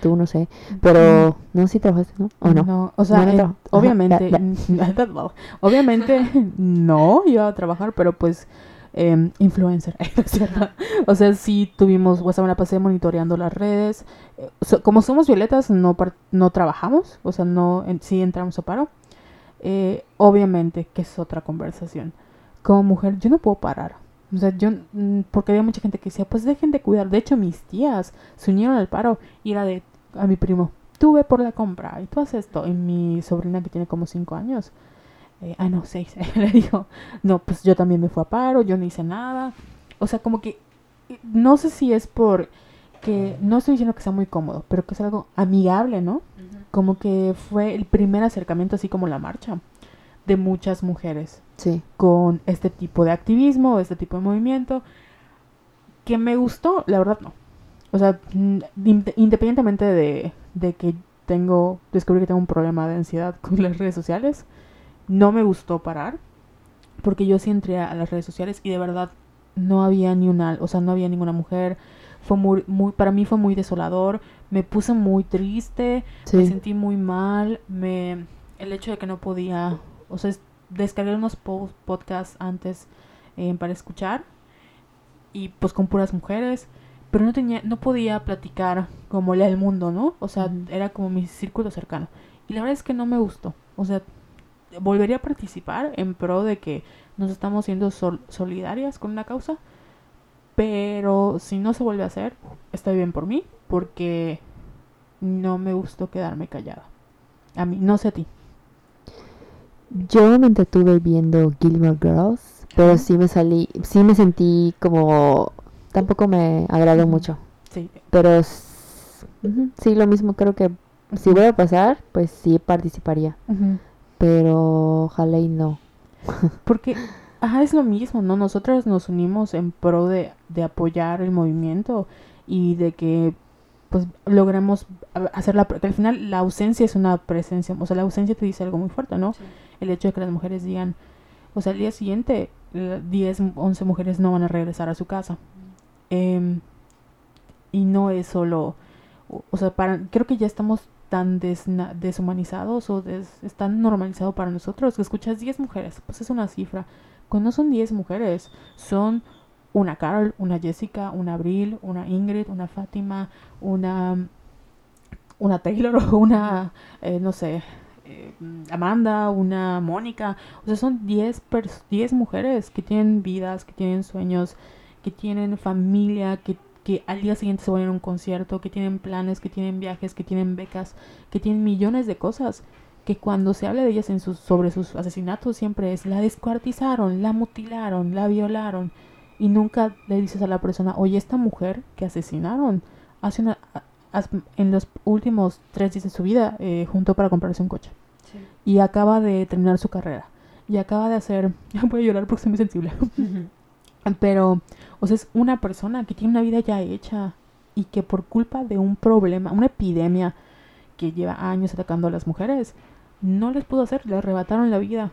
tú no sé, pero no, sí trabajaste, ¿no? ¿O no? No, o sea, eh, *laughs* obviamente, *laughs* obviamente no iba a trabajar, pero pues Em, influencer. *laughs* o sea, sí tuvimos, o sea, me la pasé monitoreando las redes. Eh, como somos violetas, no, no trabajamos, o sea, no, en, sí entramos a paro. Eh, obviamente que es otra conversación. Como mujer, yo no puedo parar. O sea, yo, mm, porque había mucha gente que decía, pues dejen de cuidar. De hecho, mis tías se unieron al paro y era de, a mi primo, tuve por la compra y tú haces esto. Y mi sobrina que tiene como 5 años, eh, ah, no, seis, *laughs* le dijo, no, pues yo también me fui a paro, yo no hice nada. O sea, como que, eh, no sé si es por que, no estoy diciendo que sea muy cómodo, pero que es algo amigable, ¿no? Como que fue el primer acercamiento, así como la marcha, de muchas mujeres Sí. con este tipo de activismo, este tipo de movimiento, que me gustó, la verdad no. O sea, inde- independientemente de, de que tengo, descubrí que tengo un problema de ansiedad *laughs* con las redes sociales, no me gustó parar, porque yo sí entré a las redes sociales y de verdad no había ni una, o sea, no había ninguna mujer. Fue muy, muy, para mí fue muy desolador, me puse muy triste, me sentí muy mal, me el hecho de que no podía, o sea, es- descargué unos po- podcasts antes eh, para escuchar y pues con puras mujeres, pero no tenía no podía platicar como lea el mundo, ¿no? O sea, era como mi círculo cercano. Y la verdad es que no me gustó. O sea, volvería a participar en pro de que nos estamos siendo sol- solidarias con una causa, pero si no se vuelve a hacer, está bien por mí, porque no me gustó quedarme callada. A mí, no sé a ti. Yo me entretuve viendo Gilmore Girls, pero sí me salí, sí me sentí como, tampoco me agradó mucho, Sí. pero sí, lo mismo creo que si vuelve a pasar, pues sí participaría, Ujú. Pero ojalá y no. *laughs* Porque, ajá, es lo mismo, ¿no? Nosotras nos unimos en pro de, de apoyar el movimiento y de que, pues, logremos a- hacer la... Que al final la ausencia es una presencia, o sea, la ausencia te dice algo muy fuerte, ¿no? El hecho de que las mujeres digan, o sea, al día siguiente, eh, 10, 11 mujeres no van a regresar a su casa. Em, y no es solo, o, o sea, para, creo que ya estamos tan desna- deshumanizados o des- es tan normalizado para nosotros que escuchas 10 mujeres, pues es una cifra. Cuando son 10 mujeres, son una Carol, una Jessica, una Abril, una Ingrid, una Fátima, una, una Taylor *laughs* una, eh, no sé, eh, Amanda, una Mónica. O sea, son 10 pers- 10 mujeres que tienen vidas, que tienen sueños, que tienen familia, que, que al día siguiente se van a ir a un concierto, que tienen planes, que tienen viajes, que tienen becas, que tienen millones de cosas. Que cuando se habla de ellas en sus, sobre sus asesinatos siempre es la descuartizaron, la mutilaron, la violaron. Y nunca le dices a la persona, oye, esta mujer que asesinaron hace una, en los últimos tres días de su vida eh, juntó para comprarse un coche y acaba de terminar su carrera y acaba de hacer *laughs* voy a llorar porque soy muy sensible pero o sea es una persona que tiene una vida ya hecha y que por culpa de un problema una epidemia que lleva años atacando a las mujeres no les pudo hacer le arrebataron la vida.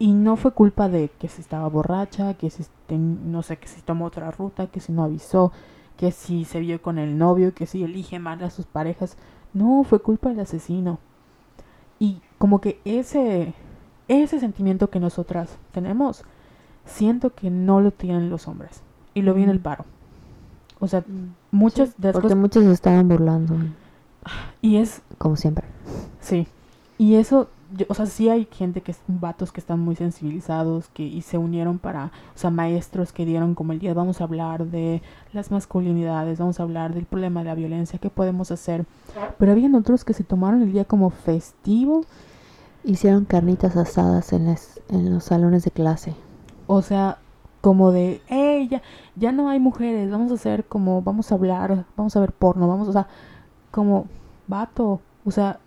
Y no fue culpa de que si estaba borracha que si ten- no sé que si tomó otra ruta que si no avisó que si se vio con el novio que si elige mal a sus parejas. No fue culpa del asesino. Y como que ese ese sentimiento que nosotras tenemos siento que no lo tienen los hombres y lo vi en el Mm. paro o sea muchas Sí, de las porque cosas muchos se estaban burlando, y es como siempre. Sí. Y eso, yo- o sea, sí hay gente que es vatos que están muy sensibilizados que y se unieron para, o sea, maestros que dieron como el día vamos a hablar de las masculinidades, vamos a hablar del problema de la violencia, qué podemos hacer. Pero habían otros que se tomaron el día como festivo, Hicieron carnitas asadas en, las, en los salones de clase. O sea, como de, hey, ya, ya no hay mujeres, vamos a hacer como, vamos a hablar, vamos a ver porno, vamos, o sea, como, vato, o sea,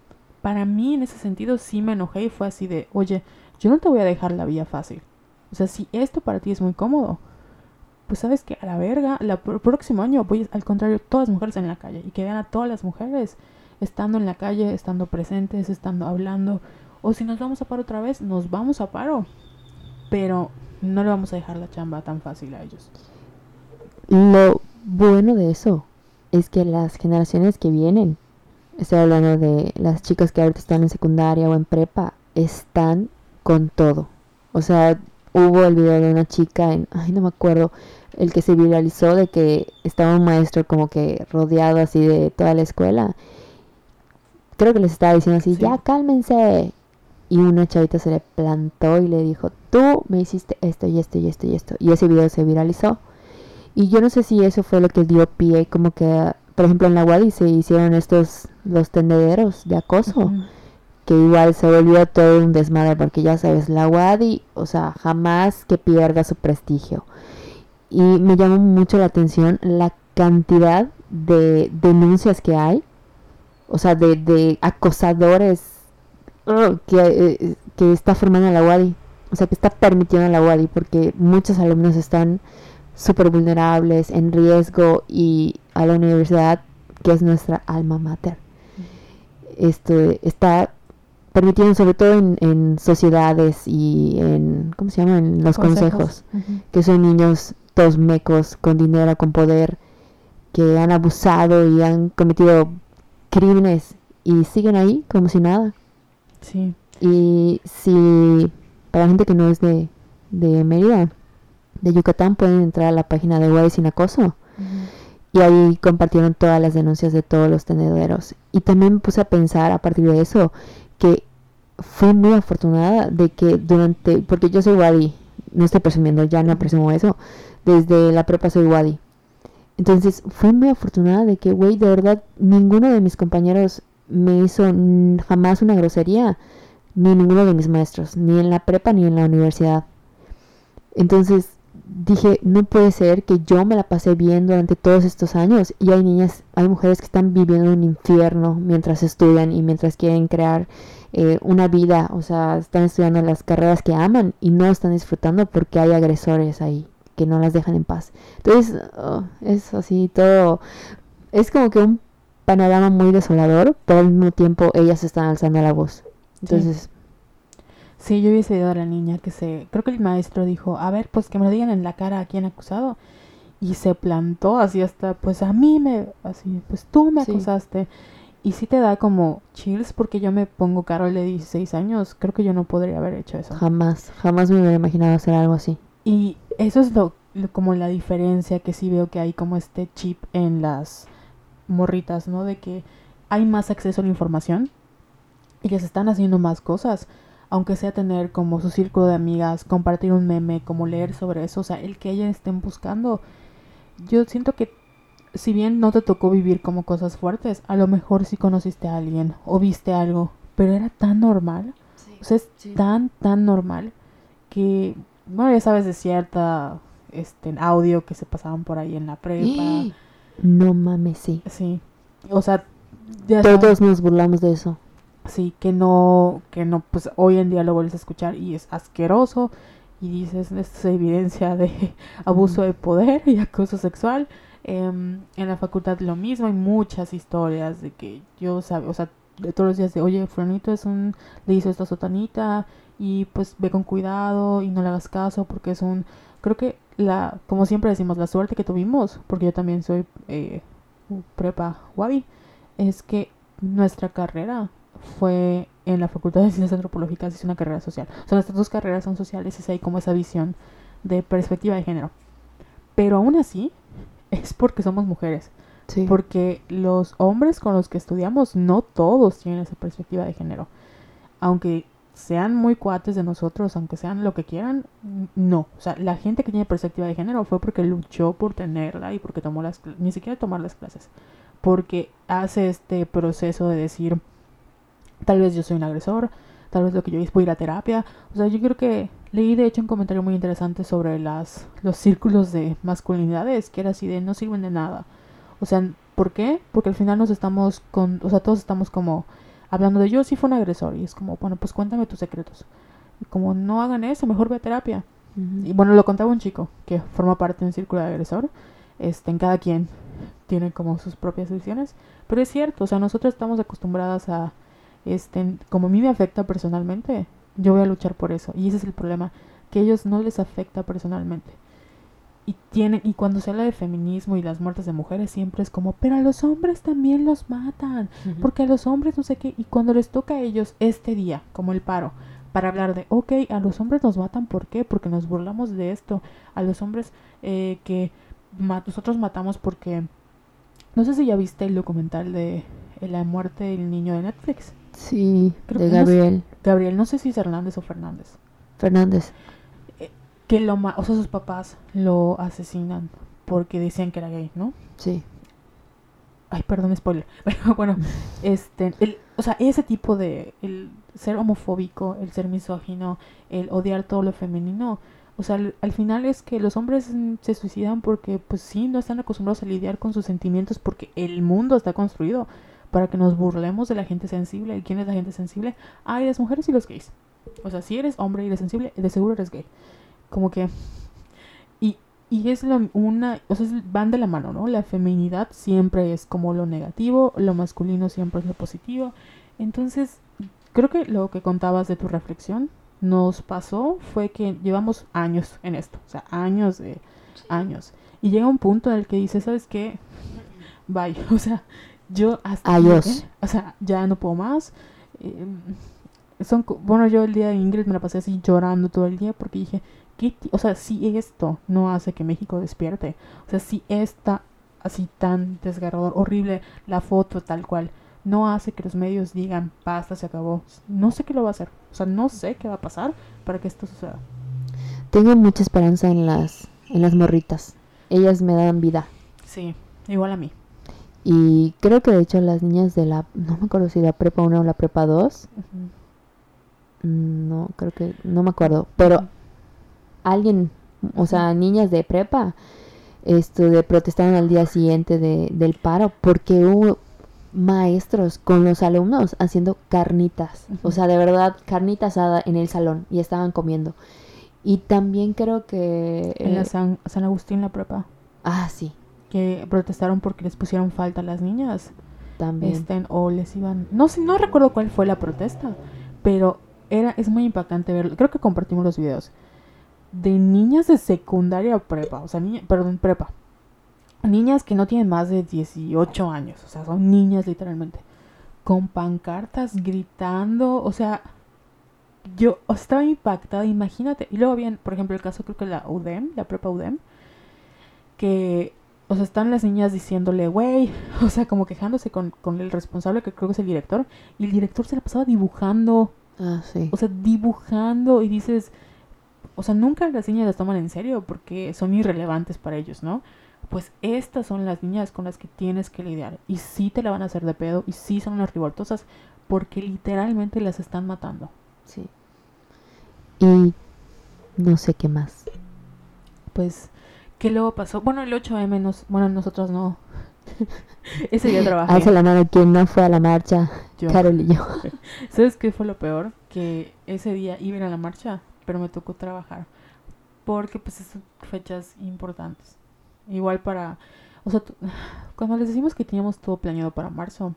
para mí en ese sentido sí me enojé y fue así de, oye, yo no te voy a dejar la vida fácil. O sea, si esto para ti es muy cómodo, pues sabes que a la verga, el próximo año voy al contrario, todas las mujeres en la calle y que vean a todas las mujeres estando en la calle, estando presentes, estando hablando. O si nos vamos a paro otra vez, nos vamos a paro. Pero no le vamos a dejar la chamba tan fácil a ellos. Lo bueno de eso es que las generaciones que vienen, estoy hablando de las chicas que ahorita están en secundaria o en prepa, están con todo. O sea, hubo el video de una chica en, ay, no me acuerdo, el que se viralizó de que estaba un maestro como que rodeado así de toda la escuela. Creo que les estaba diciendo así, Sí. ya cálmense. Y una chavita se le plantó y le dijo, tú me hiciste esto y esto y esto y esto. Y ese video se viralizó. Y yo no sé si eso fue lo que dio pie, como que, por ejemplo, en la Wadi se hicieron estos, los tendederos de acoso, que igual se volvió todo un desmadre, porque ya sabes, la Wadi, o sea, jamás que pierda su prestigio. Y me llamó mucho la atención la cantidad de denuncias que hay, o sea, de, de acosadores uh, que, eh, que está formando la UADI, o sea, que está permitiendo la UADI, porque muchos alumnos están súper vulnerables, en riesgo, y a la universidad, que es nuestra alma mater, esto está permitiendo, sobre todo en, en sociedades y en, ¿cómo se llama?, en los consejos, que son niños todos mecos, con dinero, con poder, que han abusado y han cometido crímenes y siguen ahí como si nada. Sí. Y si para la gente que no es de, de Mérida, de Yucatán, pueden entrar a la página de Guay Sin Acoso. Y ahí compartieron todas las denuncias de todos los tenederos. Y también me puse a pensar a partir de eso que fue muy afortunada de que durante, porque yo soy Wadi, no estoy presumiendo, ya no presumo eso, desde la prepa soy Wadi. Entonces fue muy afortunada de que, güey, de verdad, ninguno de mis compañeros me hizo jamás una grosería, ni ninguno de mis maestros, ni en la prepa ni en la universidad. Entonces dije, no puede ser que yo me la pasé bien durante todos estos años y hay niñas, hay mujeres que están viviendo un infierno mientras estudian y mientras quieren crear eh, una vida, o sea, están estudiando las carreras que aman y no están disfrutando porque hay agresores ahí que no las dejan en paz. Entonces, oh, es así todo, es como que un panorama muy desolador, pero al mismo tiempo ellas están alzando la voz. Entonces, Sí, yo hubiese ido a la niña que se... Creo que el maestro dijo, a ver, pues que me lo digan en la cara a quién acusado. Y se plantó así hasta, pues a mí me... Así, pues tú me Sí. acusaste. Y sí te da como chills porque yo me pongo Carol de 16 años. Creo que yo no podría haber hecho eso. jamás, jamás me hubiera imaginado hacer algo así. Y eso es lo, lo- como la diferencia que sí veo que hay como este chip en las morritas, ¿no? De que hay más acceso a la información y que se están haciendo más cosas. Aunque sea tener como su círculo de amigas, compartir un meme, como leer sobre eso, o sea, el que ellas estén buscando. Yo siento que si bien no te tocó vivir como cosas fuertes, a lo mejor sí conociste a alguien o viste algo, pero era tan normal. O sea, es tan, tan normal que, bueno, ya sabes de cierta este, audio que se pasaban por ahí en la prepa. No mames, sí. Sí. O sea, ya Todos nos burlamos de eso. sí, que no, que no, pues hoy en día lo vuelves a escuchar y es asqueroso y dices, esto es evidencia de *laughs* abuso de poder y acoso sexual. Em, en la facultad lo mismo, hay muchas historias de que yo, sabe, o sea, de todos los días de, oye, fulanito es un, le hizo esto a sotanita y pues ve con cuidado y no le hagas caso porque es un, creo que la, como siempre decimos, la suerte que tuvimos, porque yo también soy eh, prepa Wabi, es que nuestra carrera fue en la Facultad de Ciencias Antropológicas, es una carrera social. O sea, nuestras dos carreras son sociales, es ahí como esa visión de perspectiva de género. Pero aún así, *laughs* es porque somos mujeres. Sí. Porque los hombres con los que estudiamos, no todos tienen esa perspectiva de género. Aunque sean muy cuates de nosotros, aunque sean lo que quieran, no. O sea, la gente que tiene perspectiva de género fue porque luchó por tenerla y porque tomó las ni siquiera tomar las clases. Porque hace este proceso de decir, tal vez yo soy un agresor, tal vez lo que yo hice fue ir a terapia. O sea, yo creo que leí de hecho un comentario muy interesante sobre las, los círculos de masculinidades, que era así de no sirven de nada. O sea, ¿por qué? Porque al final nos estamos con, o sea, todos estamos como hablando de yo sí fui un agresor y es como, bueno, pues cuéntame tus secretos. Y como no hagan eso, mejor ve a terapia. Y bueno, lo contaba un chico que forma parte de un círculo de agresor. Este, en cada quien tiene como sus propias decisiones. Pero es cierto, o sea, nosotros estamos acostumbradas a, este, como a mí me afecta personalmente, yo voy a luchar por eso. Y ese es el problema, que a ellos no les afecta personalmente. Y tienen, y cuando se habla de feminismo y las muertes de mujeres, siempre es como, pero a los hombres también los matan. Porque a los hombres no sé qué, y cuando les toca a ellos este día, como el paro, para hablar de, ok, a los hombres nos matan, ¿por qué? Porque nos burlamos de esto. A los hombres eh, que ma- nosotros matamos porque... No sé si ya viste el documental de eh, la muerte del niño de Netflix. Sí, Creo de que no sé- Gabriel Gabriel, no sé si es Hernández o Fernández. Fernández. Que lo o sea, sus papás lo asesinan porque decían que era gay, ¿no? Sí. Ay, perdón, spoiler. Pero *laughs* bueno, este, el, o sea, ese tipo de el ser homofóbico, el ser misógino, el odiar todo lo femenino, o sea, al, al final es que los hombres se suicidan porque, pues sí, no están acostumbrados a lidiar con sus sentimientos porque el mundo está construido para que nos burlemos de la gente sensible. ¿Y quién es la gente sensible? Ay, las mujeres y los gays. O sea, si eres hombre y eres sensible, de seguro eres gay. Como que... Y, y es lo, una... O sea, van de la mano, ¿no? La feminidad siempre es como lo negativo, lo masculino siempre es lo positivo. Entonces, creo que lo que contabas de tu reflexión nos pasó fue que llevamos años en esto. O sea, años de... Años. Y llega un punto en el que dices, ¿sabes qué? Bye. *laughs* O sea, yo hasta... aquí Adiós. O sea, ya no puedo más. Eh, son, co- bueno, yo el día de Ingrid me la pasé así llorando todo el día porque dije, ¿qué ti- o sea, si esto no hace que México despierte, o sea, si esta así tan desgarrador, horrible, la foto tal cual, no hace que los medios digan, basta, se acabó, no sé qué lo va a hacer, o sea, no sé qué va a pasar para que esto suceda. Tengo mucha esperanza en las, en las morritas. Ellas me dan vida. Sí, igual a mí. Y creo que de hecho las niñas de la, no me acuerdo si la prepa 1 o la prepa 2, Ujú. mm, no, creo que, no me acuerdo, pero alguien, o sea, niñas de prepa, esto de protestaron al día siguiente de, del paro porque hubo maestros con los alumnos haciendo carnitas, o sea, de verdad, carnita asada en el salón y estaban comiendo. Y también creo que... En la eh, San, San Agustín, la prepa, ah, sí, que protestaron porque les pusieron falta a las niñas. también. estén o les iban no sé no recuerdo cuál fue la protesta pero era es muy impactante verlo creo que compartimos los videos de niñas de secundaria o prepa o sea niña, perdón prepa. Niñas que no tienen más de 18 años o sea son niñas literalmente con pancartas gritando o sea yo estaba impactada imagínate. Y luego bien por ejemplo el caso creo que la UDEM la prepa UDEM que o sea, están las niñas diciéndole, güey, *laughs* o sea, como quejándose con, con el responsable, que creo que es el director, y el director se la pasaba dibujando, Ah, sí. o sea, dibujando, y dices, o sea, nunca las niñas las toman en serio porque son irrelevantes para ellos, ¿no? Pues estas son las niñas con las que tienes que lidiar, y sí te la van a hacer de pedo, y sí son unas revoltosas, porque literalmente las están matando. Sí. Y no sé qué más. Pues, ¿qué luego pasó? Bueno, el 8M, nos, bueno, nosotros no. *laughs* Ese día trabajé. Alza la mano quien no fue a la marcha. yo. Carol y yo. *laughs* ¿Sabes qué fue lo peor? Que ese día iba a la marcha, pero me tocó trabajar. Porque pues son fechas importantes. Igual para... O sea, *sighs* cuando les decimos que teníamos todo planeado para marzo,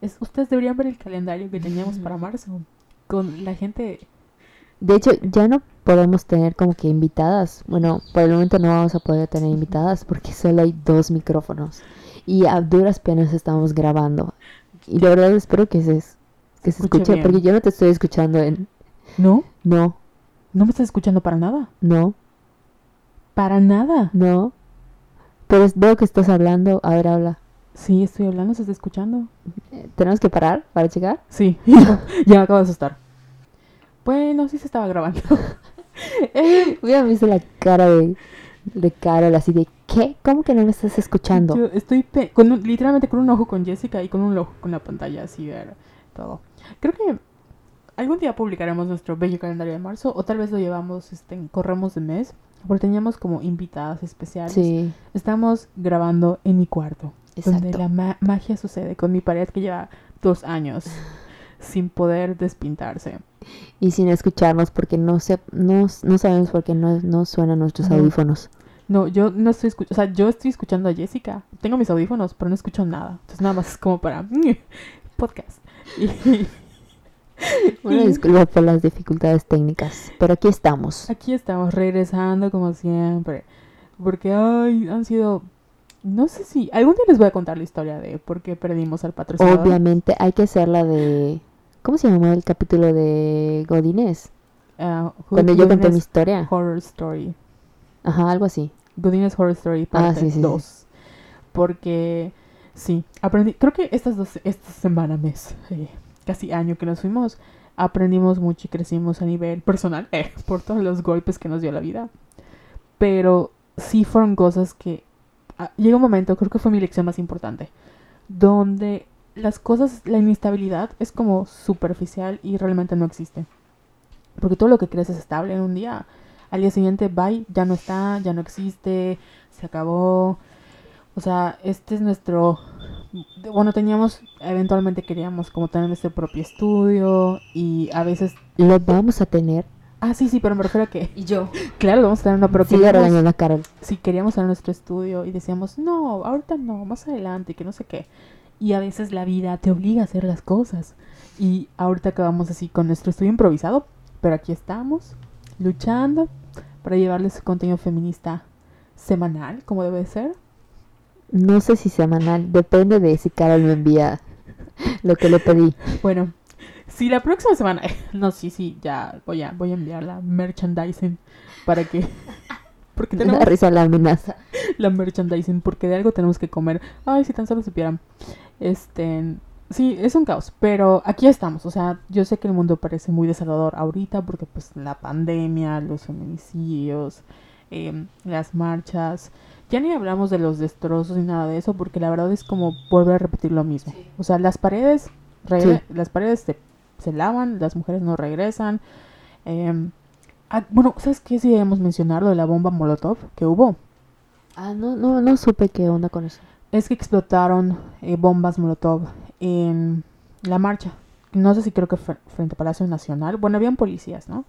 es, ustedes deberían ver el calendario que teníamos para *laughs* marzo. Con la gente... De hecho, ya no podemos tener como que invitadas. Bueno, por el momento no vamos a poder tener invitadas porque solo hay dos micrófonos. Y a duras penas estamos grabando. Y la verdad espero que se, que se Escuche escuche porque yo no te estoy escuchando en... ¿No? No, No me estás escuchando para nada. no, Para nada. no. Pero veo que estás hablando. A ver, habla. Sí, estoy hablando, ¿se está escuchando? Eh, ¿Tenemos que parar para checar? Sí, *laughs* ya me acabo de asustar. Bueno, sí se estaba grabando. *laughs* Eh, Hubiera visto la cara de, de Carol así de ¿qué? ¿Cómo que no me estás escuchando? Yo estoy pe- con un- literalmente con un ojo con Jessica y con un ojo con la pantalla así ver todo. Creo que algún día publicaremos nuestro bello calendario de marzo o tal vez lo llevamos, este, corremos de mes, porque teníamos como invitadas especiales. Sí, Estamos grabando en mi cuarto, donde la ma- magia sucede con mi pared que lleva dos años *laughs* sin poder despintarse. Y sin escucharnos porque no sé, no, no sabemos por qué no, no suenan nuestros No. audífonos. No, yo no estoy escuchando, o sea, yo estoy escuchando a Jessica. Tengo mis audífonos, pero no escucho nada. Entonces nada más es como para *laughs* podcast. Y Una disculpa por las dificultades técnicas, pero aquí estamos. aquí estamos regresando como siempre. Porque ay, han sido no sé si algún día les voy a contar la historia de por qué perdimos al patrocinador. Obviamente hay que hacer la de... ¿Cómo se llamó el capítulo de Godines? Ah, Hu- Cuando yo conté mi historia. Horror Story. Ajá, algo así. Godinez Horror Story parte Ah, sí, sí, sí. 2. Porque sí, aprendí, creo que estas dos, esta semana, mes, eh, casi año que nos fuimos, aprendimos mucho y crecimos a nivel personal, eh, *laughs* por todos los golpes que nos dio la vida. Pero sí fueron cosas que ah, llega un momento, creo que fue mi lección más importante, donde las cosas, la inestabilidad es como superficial y realmente no existe. Porque todo lo que crees es estable en un día. Al día siguiente, bye, ya no está, ya no existe, se acabó. O sea, este es nuestro bueno, teníamos, eventualmente queríamos como tener nuestro propio estudio y a veces... Lo vamos a tener. Ah, sí, sí, pero me refiero a que... Y yo. *laughs* Claro, lo vamos a tener, no, pero Sigue queríamos- regañando a Carol. si queríamos tener nuestro estudio y decíamos, no, ahorita no, más adelante, que no sé qué. Y a veces la vida te obliga a hacer las cosas. Y ahorita acabamos así con nuestro estudio improvisado, pero aquí estamos, luchando para llevarles contenido feminista semanal, como debe de ser. No sé si semanal, depende de si Carol me envía lo que le pedí. Bueno, si la próxima semana, *laughs* no, sí, sí, ya voy a, voy a enviar la merchandising para que... *laughs* Porque tenemos da risa la amenaza. la merchandising, porque de algo tenemos que comer. Ay, si tan solo supieran. Este, sí, es un caos, pero aquí estamos. O sea, yo sé que el mundo parece muy desolador ahorita porque pues la pandemia, los feminicidios, em, las marchas. Ya ni hablamos de los destrozos ni nada de eso, porque la verdad es como volver a repetir lo mismo. O sea, las paredes, las paredes se, se lavan, las mujeres no regresan. em, ah, bueno, ¿sabes qué? Si debemos mencionar lo de la bomba Molotov que hubo. Ah, no, no, no supe qué onda con eso. es que explotaron eh, bombas Molotov en la marcha. No sé si creo que fue frente a Palacio Nacional. Bueno, habían policías, ¿no?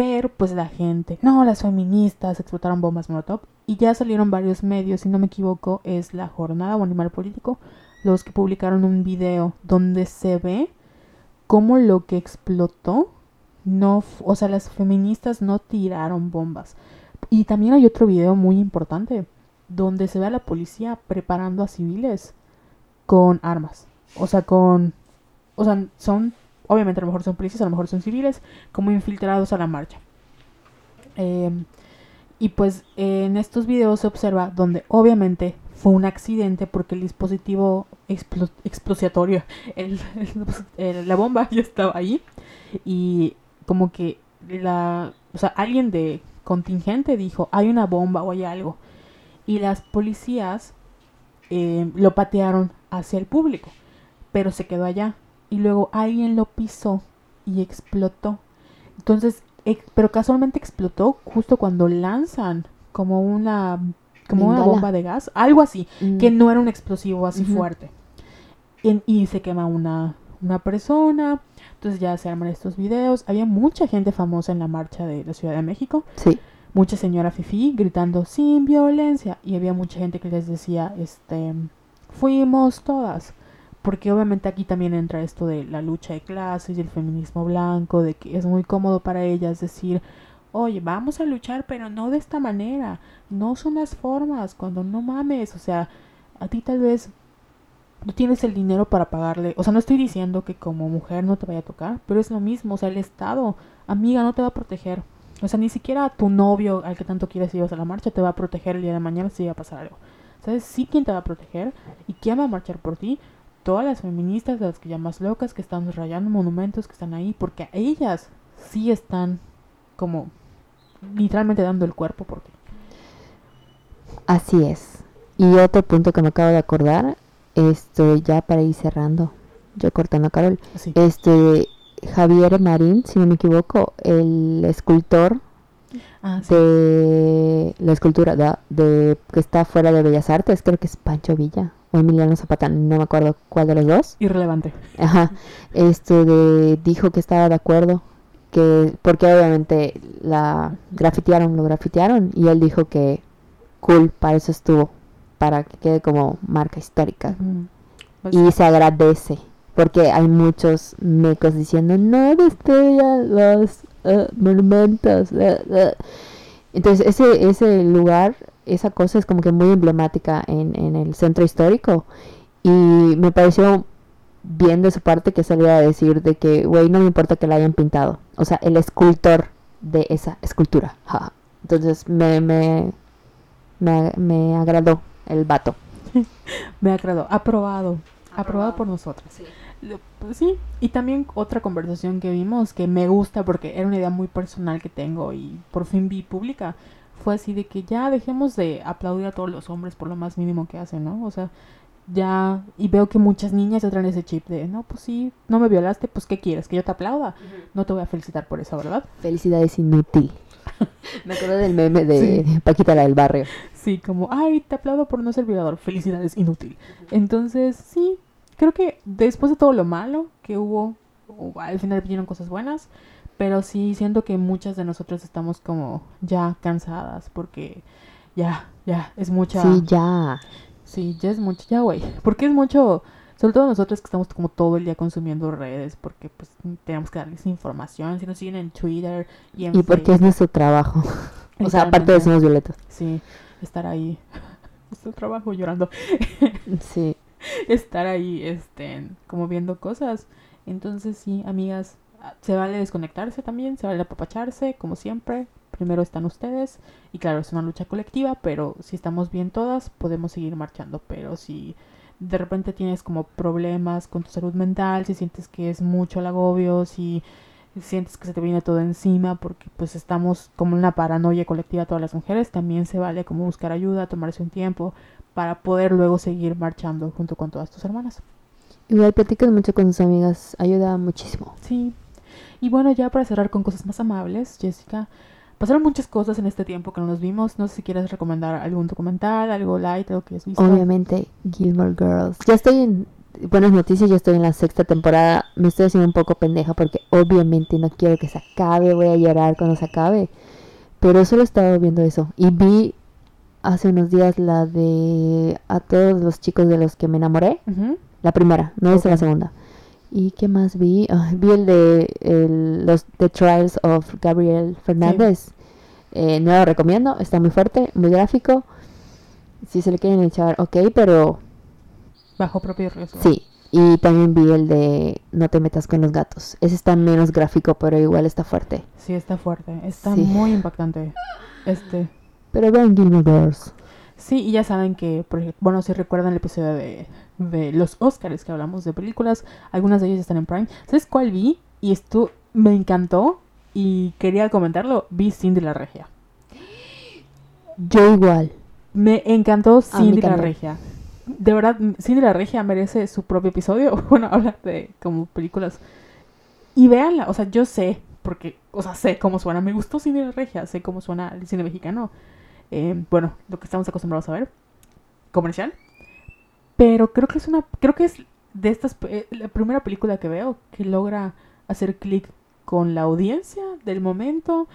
Pero pues la gente, no, las feministas explotaron bombas Molotov. Y ya salieron varios medios, si no me equivoco, es la Jornada o Animal Político, los que publicaron un video donde se ve cómo lo que explotó, no, o sea, las feministas no tiraron bombas. Y también hay otro video muy importante donde se ve a la policía preparando a civiles con armas. O sea, con... O sea, son... Obviamente a lo mejor son policías, a lo mejor son civiles, como infiltrados a la marcha. Eh, y pues en estos videos se observa donde obviamente fue un accidente porque el dispositivo explo- explosiatorio, *laughs* la bomba ya estaba ahí y como que la, o sea, alguien de contingente dijo, hay una bomba o hay algo. Y las policías eh, lo patearon hacia el público, pero se quedó allá. Y luego alguien lo pisó y explotó. Entonces, ex- pero casualmente explotó justo cuando lanzan como una como una bomba de gas, algo así, Mm. que no era un explosivo así fuerte. En- y se quema una, una persona. Entonces ya se arman estos videos. Había mucha gente famosa en la marcha de la Ciudad de México. Sí. Mucha señora Fifi gritando sin violencia. Y había mucha gente que les decía, este, fuimos todas. Porque obviamente aquí también entra esto de la lucha de clases y el feminismo blanco, de que es muy cómodo para ellas decir, oye, vamos a luchar, pero no de esta manera. No son las formas, cuando no mames. O sea, a ti tal vez no tienes el dinero para pagarle. O sea, no estoy diciendo que como mujer no te vaya a tocar, pero es lo mismo. O sea, el Estado, amiga, no te va a proteger. O sea, ni siquiera tu novio al que tanto quieres llevas a la marcha te va a proteger el día de mañana si va a pasar algo. ¿Sabes? Sí, quién te va a proteger y quién va a marchar por ti. Todas las feministas, las que llamas locas, que están rayando monumentos, que están ahí, porque ellas sí están como literalmente dando el cuerpo por ti. Así es. Y otro punto que me acabo de acordar, esto ya para ir cerrando, yo cortando a Carol, este Javier Marín, si no me equivoco, el escultor Ah, sí. de la escultura de, de- que está fuera de Bellas Artes, creo que es Pancho Villa o Emiliano Zapata, no me acuerdo cuál de los dos. Irrelevante. Ajá, esto de dijo que estaba de acuerdo que porque obviamente la grafitearon, lo grafitearon y él dijo que cool, para eso estuvo, para que quede como marca histórica. Pues, y se agradece porque hay muchos mecos diciendo no destruyan los eh, monumentos eh, eh". entonces ese ese lugar esa cosa es como que muy emblemática en, en el centro histórico y me pareció bien de su parte que saliera a decir de que güey no me importa que la hayan pintado o sea el escultor de esa escultura ja. entonces me me me, me agradó el vato *laughs* Me agradó. Aprobado. Aprobado por nosotras. Lo- pues sí. Y también otra conversación que vimos que me gusta porque era una idea muy personal que tengo y por fin vi pública. Fue así de que ya dejemos de aplaudir a todos los hombres por lo más mínimo que hacen, ¿no? O sea, ya. Y veo que muchas niñas ya traen ese chip de, no, pues sí, no me violaste, pues ¿qué quieres? Que yo te aplauda. No te voy a felicitar por eso, ¿verdad? felicidades inútil *laughs* Me acuerdo del meme de Paquita la del barrio. Sí, como, ay, te aplaudo por no ser violador. Felicidades, inútil. Entonces, sí, creo que después de todo lo malo que hubo, al final vinieron cosas buenas. Pero sí siento que muchas de nosotros estamos como ya cansadas porque ya, ya, es mucha... Sí, ya. Sí, ya es mucho, ya, güey. Porque es mucho, sobre todo nosotros que estamos como todo el día consumiendo redes, porque pues tenemos que darles información, si nos siguen en Twitter y en Y porque es nuestro trabajo. *laughs* o sea, aparte de somos violetas. Sí, estar ahí, *laughs* nuestro trabajo llorando, *laughs* Sí. estar ahí, este, como viendo cosas. Entonces sí, amigas, se vale desconectarse también, se vale apapacharse, como siempre. Primero están ustedes y claro, es una lucha colectiva, pero si estamos bien todas, podemos seguir marchando. Pero si de repente tienes como problemas con tu salud mental, si sientes que es mucho el agobio, si sientes que se te viene todo encima, porque pues estamos como en una paranoia colectiva todas las mujeres, también se vale como buscar ayuda, tomarse un tiempo para poder luego seguir marchando junto con todas tus hermanas. Igual platican mucho con sus amigas. Ayuda muchísimo. Sí. Y bueno, ya para cerrar con cosas más amables, Jessica, pasaron muchas cosas en este tiempo que no nos vimos. No sé si quieres recomendar algún documental, algo light, algo que has visto. Obviamente, Gilmore Girls. Ya estoy en buenas noticias, ya estoy en la sexta temporada. Me estoy haciendo un poco pendeja porque obviamente no quiero que se acabe. Voy a llorar cuando se acabe. Pero solo he estado viendo eso. Y vi hace unos días la de a todos los chicos de los que me enamoré. La primera, no es Ok. la segunda. ¿Y qué más vi? Ah, vi el de el- los The Trials of Gabriel Fernández. Eh, no lo recomiendo, está muy fuerte, muy gráfico. Si se le quieren echar, ok, pero Bajo propio riesgo. sí. Y también vi el de No te metas con los gatos. Ese está menos gráfico, pero igual está fuerte. Sí, está fuerte. Está Sí. muy impactante. Este. Pero vean Gilmore Girls. Sí, y ya saben que, bueno, si recuerdan el episodio de, de los Oscars que hablamos de películas, algunas de ellas están en Prime. ¿Sabes cuál vi? Y esto me encantó y quería comentarlo. Vi Cindy la Regia. Yo igual. Me encantó Cindy la. Regia. De verdad, Cindy la Regia merece su propio episodio. *laughs* Bueno, habla de como películas. Y véanla, o sea, yo sé, porque, o sea, sé cómo suena. Me gustó Cindy la Regia, sé cómo suena el cine mexicano. Eh, bueno, lo que estamos acostumbrados a ver. Comercial. Pero creo que es una. Creo que es de estas. eh, La primera película que veo que logra hacer clic con la audiencia del momento.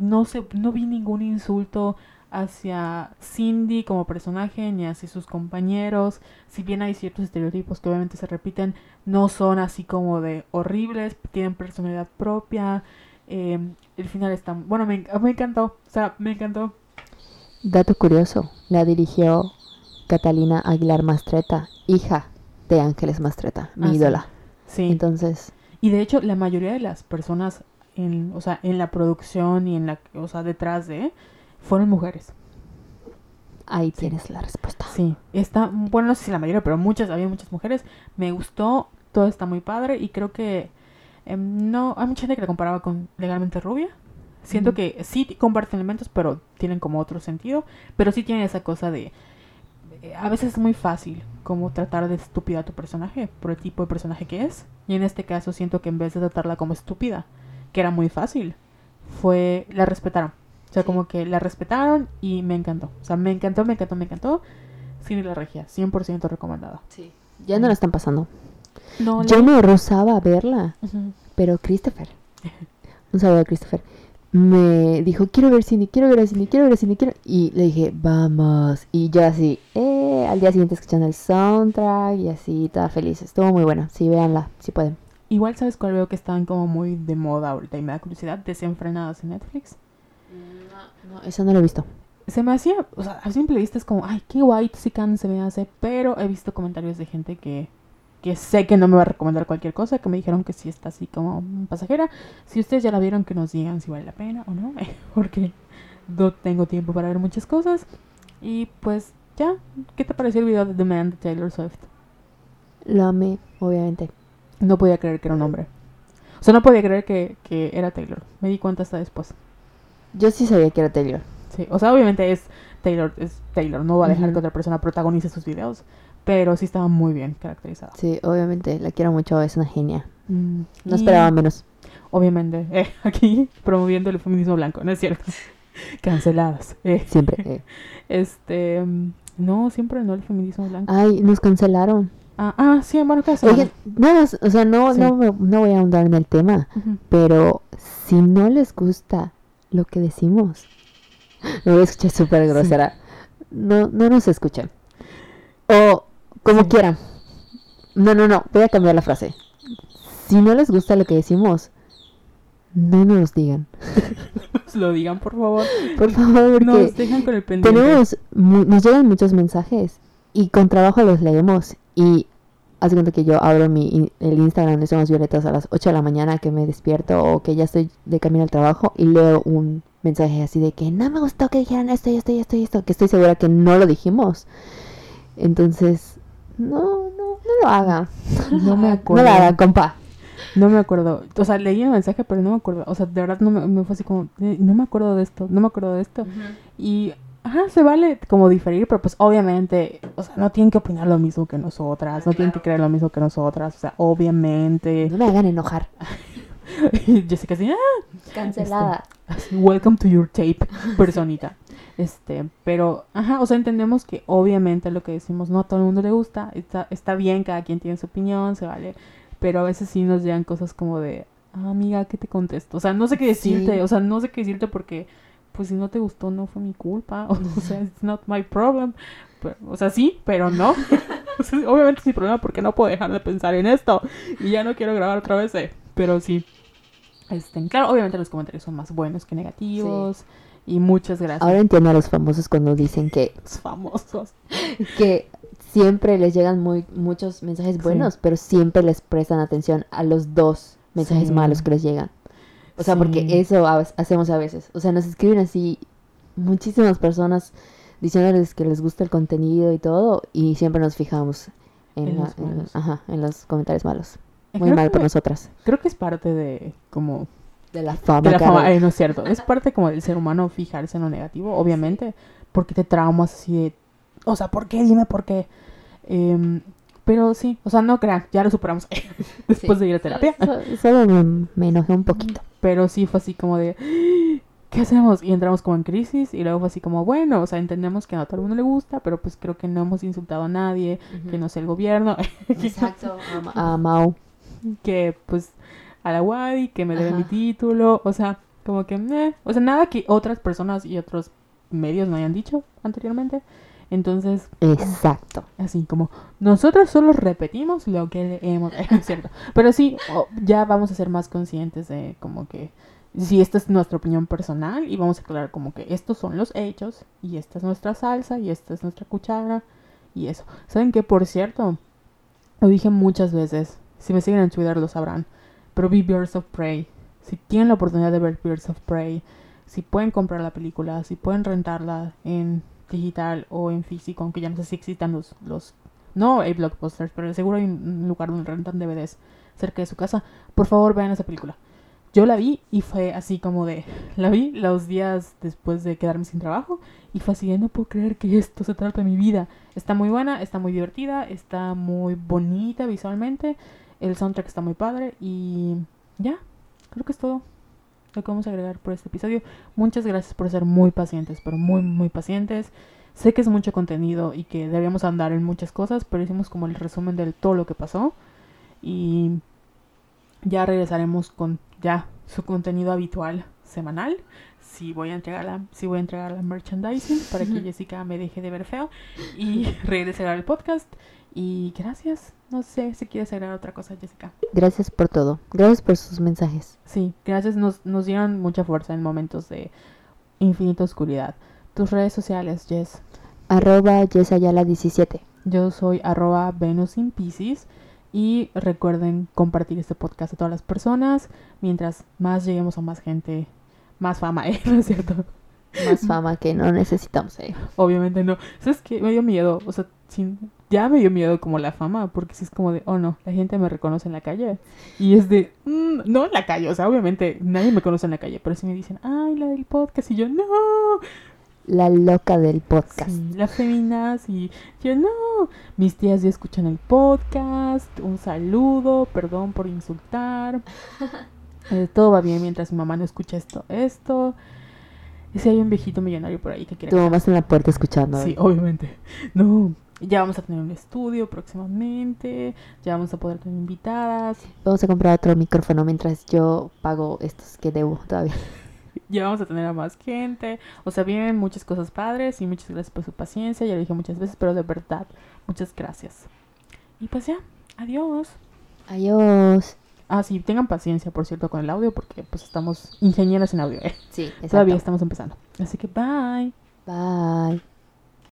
No sé, no vi ningún insulto hacia Cindy como personaje ni hacia sus compañeros. Si bien hay ciertos estereotipos que obviamente se repiten, no son así como de horribles, tienen personalidad propia. eh, el final está... Bueno, me, me encantó, o sea, me encantó. Dato curioso, la dirigió Catalina Aguilar Mastreta, hija de Ángeles Mastreta, mi Ah, ídola. Sí. Entonces, Y de hecho, la mayoría de las personas en, o sea, en la producción y en la, o sea, detrás de, fueron mujeres. ahí tienes la respuesta. Sí, está, bueno, no sé si la mayoría, pero muchas, había muchas mujeres. Me gustó, todo está muy padre y creo que em, no, hay mucha gente que la comparaba con Legalmente Rubia. Siento que sí comparten elementos, pero tienen como otro sentido. Pero sí tienen esa cosa de, a veces es muy fácil como tratar de estúpida a tu personaje por el tipo de personaje que es. Y en este caso siento que en vez de tratarla como estúpida, que era muy fácil, fue, la respetaron. O sea, Sí. como que la respetaron y me encantó. O sea, me encantó, me encantó, me encantó. Cine La Regia, 100% recomendada. Ya no la están pasando. No, Yo me rozaba a verla, pero Christopher, un saludo a Christopher, me dijo, quiero ver cine, quiero ver cine, quiero ver cine, quiero... Y le dije, vamos. Y yo así, eh, al día siguiente escuchando el soundtrack y así, toda feliz. Estuvo muy buena. Sí, véanla, si pueden. Igual sabes cuál veo que están como muy de moda ahorita y me da curiosidad, desenfrenadas en Netflix. No, eso no lo he visto. Se me hacía, o sea, a simple vista es como, ay, qué guay, sí can se me hace, pero he visto comentarios de gente que, que sé que no me va a recomendar cualquier cosa, que me dijeron que sí está así como pasajera. Si ustedes ya la vieron, que nos digan si vale la pena o no, *laughs* porque no tengo tiempo para ver muchas cosas. Y pues ya, ¿qué te pareció el video de The Man de Taylor Swift? Lo amé, obviamente. No podía creer que era un hombre. O sea, no podía creer que, que era Taylor. Me di cuenta hasta después. Yo sí sabía que era Taylor. Sí, o sea, obviamente es Taylor, es Taylor, no va a dejar que otra persona protagonice sus videos, pero sí estaba muy bien caracterizada. Sí, obviamente, la quiero mucho, es una genia. Mm, No y esperaba menos. obviamente, eh, *laughs* aquí promoviendo el feminismo blanco, ¿no es cierto? *laughs* Canceladas. eh. Siempre. eh. *laughs* Este, mm, no, siempre no el feminismo blanco. Ay, nos cancelaron. Ah, ah, sí, bueno, semana. Oye, nada más, o sea, no, Sí. no, no voy a ahondar en el tema, pero si no les gusta lo que decimos, *gasps* me voy a escuchar súper grosera, no, no nos escuchen. O como Sí. quieran. No, no, no, voy a cambiar la frase. Si no les gusta lo que decimos, no nos digan. Nos *laughs* lo digan, por favor. Por favor, porque Nos dejan con el pendiente. tenemos, nos llegan muchos mensajes y con trabajo los leemos y haz de cuenta que yo abro mi el Instagram de Somos Violetas a las 8 de la mañana que me despierto o que ya estoy de camino al trabajo y leo un mensaje así de que no me gustó que dijeran esto y esto y esto y esto, que estoy segura que no lo dijimos. Entonces, no, no, no lo haga. No me *laughs* No acuerdo. lo haga, compa. No me acuerdo. O sea, leí el mensaje, pero no me acuerdo. O sea, de verdad no me, me fue así como, eh, no me acuerdo de esto, no me acuerdo de esto. Y, ajá, se vale como diferir, pero pues obviamente, o sea, no tienen que opinar lo mismo que nosotras, no tienen que creer lo mismo que nosotras, o sea, obviamente. No me hagan enojar. *laughs* Jessica así, ah, Cancelada. así, welcome to your tape, *laughs* personita. Este, pero, ajá, o sea, entendemos que obviamente lo que decimos no a todo el mundo le gusta, está, está bien, cada quien tiene su opinión, se vale, pero a veces sí nos llegan cosas como de, ah, amiga, ¿qué te contesto? O sea, no sé qué decirte, Sí. o sea, no sé qué decirte porque, pues si no te gustó, no fue mi culpa, *laughs* o sea, it's not my problem. Pero, o sea, sí, pero no. *laughs* O sea, obviamente es mi problema porque no puedo dejar de pensar en esto y ya no quiero grabar otra vez, eh, pero sí. Este, claro, obviamente los comentarios son más buenos que negativos. Y muchas gracias. Ahora entiendo a los famosos cuando dicen que *laughs* los famosos. que siempre les llegan muy muchos mensajes Sí. buenos, pero siempre les prestan atención a los dos mensajes Sí. malos que les llegan. O sea, Sí. porque eso a- hacemos a veces. O sea, nos escriben así muchísimas personas diciéndoles que les gusta el contenido y todo, y siempre nos fijamos en, En la- los en- malos. ajá, en los comentarios malos. Muy Creo mal que- por nosotras. Creo que es parte de como De la fama. de la fama, eh, no es cierto. Es parte como del ser humano fijarse en lo negativo, obviamente, porque te traumas así de, o sea, ¿por qué? Dime por qué. Em, pero sí, o sea, no crean, ya lo superamos *laughs* después Sí. de ir a terapia. So- Solo me, me enojé un poquito. Pero sí fue así como de, *gasps* ¿qué hacemos? Y entramos como en crisis y luego fue así como, bueno, o sea, entendemos que no a todo el mundo le gusta, pero pues creo que no hemos insultado a nadie, que no sea el gobierno, *laughs* Exacto. A, a Mau. que pues a la Wadi, que me debe mi título, o sea, como que, eh, o sea, nada que otras personas y otros medios no hayan dicho anteriormente. Entonces, Exacto. así como, nosotros solo repetimos lo que leemos, *laughs* es cierto. Pero sí, ya vamos a ser más conscientes de como que, si esta es nuestra opinión personal y vamos a aclarar como que estos son los hechos y esta es nuestra salsa y esta es nuestra cuchara y eso. ¿Saben qué? Por cierto, lo dije muchas veces, si me siguen en Twitter lo sabrán, pero vi Birds of Prey. Si tienen la oportunidad de ver Birds of Prey, si pueden comprar la película, si pueden rentarla en digital o en físico, aunque ya no sé si existan los, los no hay blockbusters, pero seguro hay un lugar donde rentan DVDs cerca de su casa, por favor vean esa película. Yo la vi y fue así como de, la vi los días después de quedarme sin trabajo y fue así no puedo creer que esto se trata de mi vida. Está muy buena, está muy divertida, está muy bonita visualmente, el soundtrack está muy padre y ya, creo que es todo lo que vamos a agregar por este episodio. Muchas gracias por ser muy pacientes, pero muy, muy pacientes. Sé que es mucho contenido y que debíamos andar en muchas cosas, pero hicimos como el resumen de todo lo que pasó. Y ya regresaremos con ya su contenido habitual semanal. Sí voy a entregar la, sí voy a entregar la merchandising para que *laughs* Jessica me deje de ver feo y *laughs* regrese al podcast. Y gracias. No sé si quieres agregar otra cosa, Jessica. Gracias por todo. Gracias por sus mensajes. Sí, gracias. Nos, nos dieron mucha fuerza en momentos de infinita oscuridad. Tus redes sociales, Jess. Arroba Yesayala17. Yo soy arroba Venus in Pisces. Y recuerden compartir este podcast a todas las personas. Mientras más lleguemos a más gente, más fama, *laughs* ¿eh? ¿No es cierto? Más fama que no necesitamos. Eh. Obviamente no. ¿Sabes qué? Me dio miedo. O sea, sin- ya me dio miedo como la fama. Porque si es como de, oh no, la gente me reconoce en la calle. Y es de, "Mm, no en la calle. O sea, obviamente nadie me conoce en la calle. Pero si me dicen, ay, la del podcast. Y yo, no. La loca del podcast. Sí, las feminas y yo no. Mis tías ya escuchan el podcast. Un saludo, perdón por insultar. *laughs* Eh, todo va bien mientras mi mamá no escucha esto. Esto. Y si hay un viejito millonario por ahí que quiere. Tu mamá está en la puerta escuchando. Sí, obviamente. No. Ya vamos a tener un estudio próximamente. Ya vamos a poder tener invitadas. Vamos a comprar otro micrófono mientras yo pago estos que debo todavía. *laughs* Ya vamos a tener a más gente. O sea, vienen muchas cosas padres y muchas gracias por su paciencia. Ya lo dije muchas veces, pero de verdad, muchas gracias. Y pues ya, adiós. Adiós. Ah, sí, tengan paciencia, por cierto, con el audio, porque pues estamos ingenieras en audio. ¿eh? Sí, exacto. Todavía estamos empezando. Así que bye. Bye.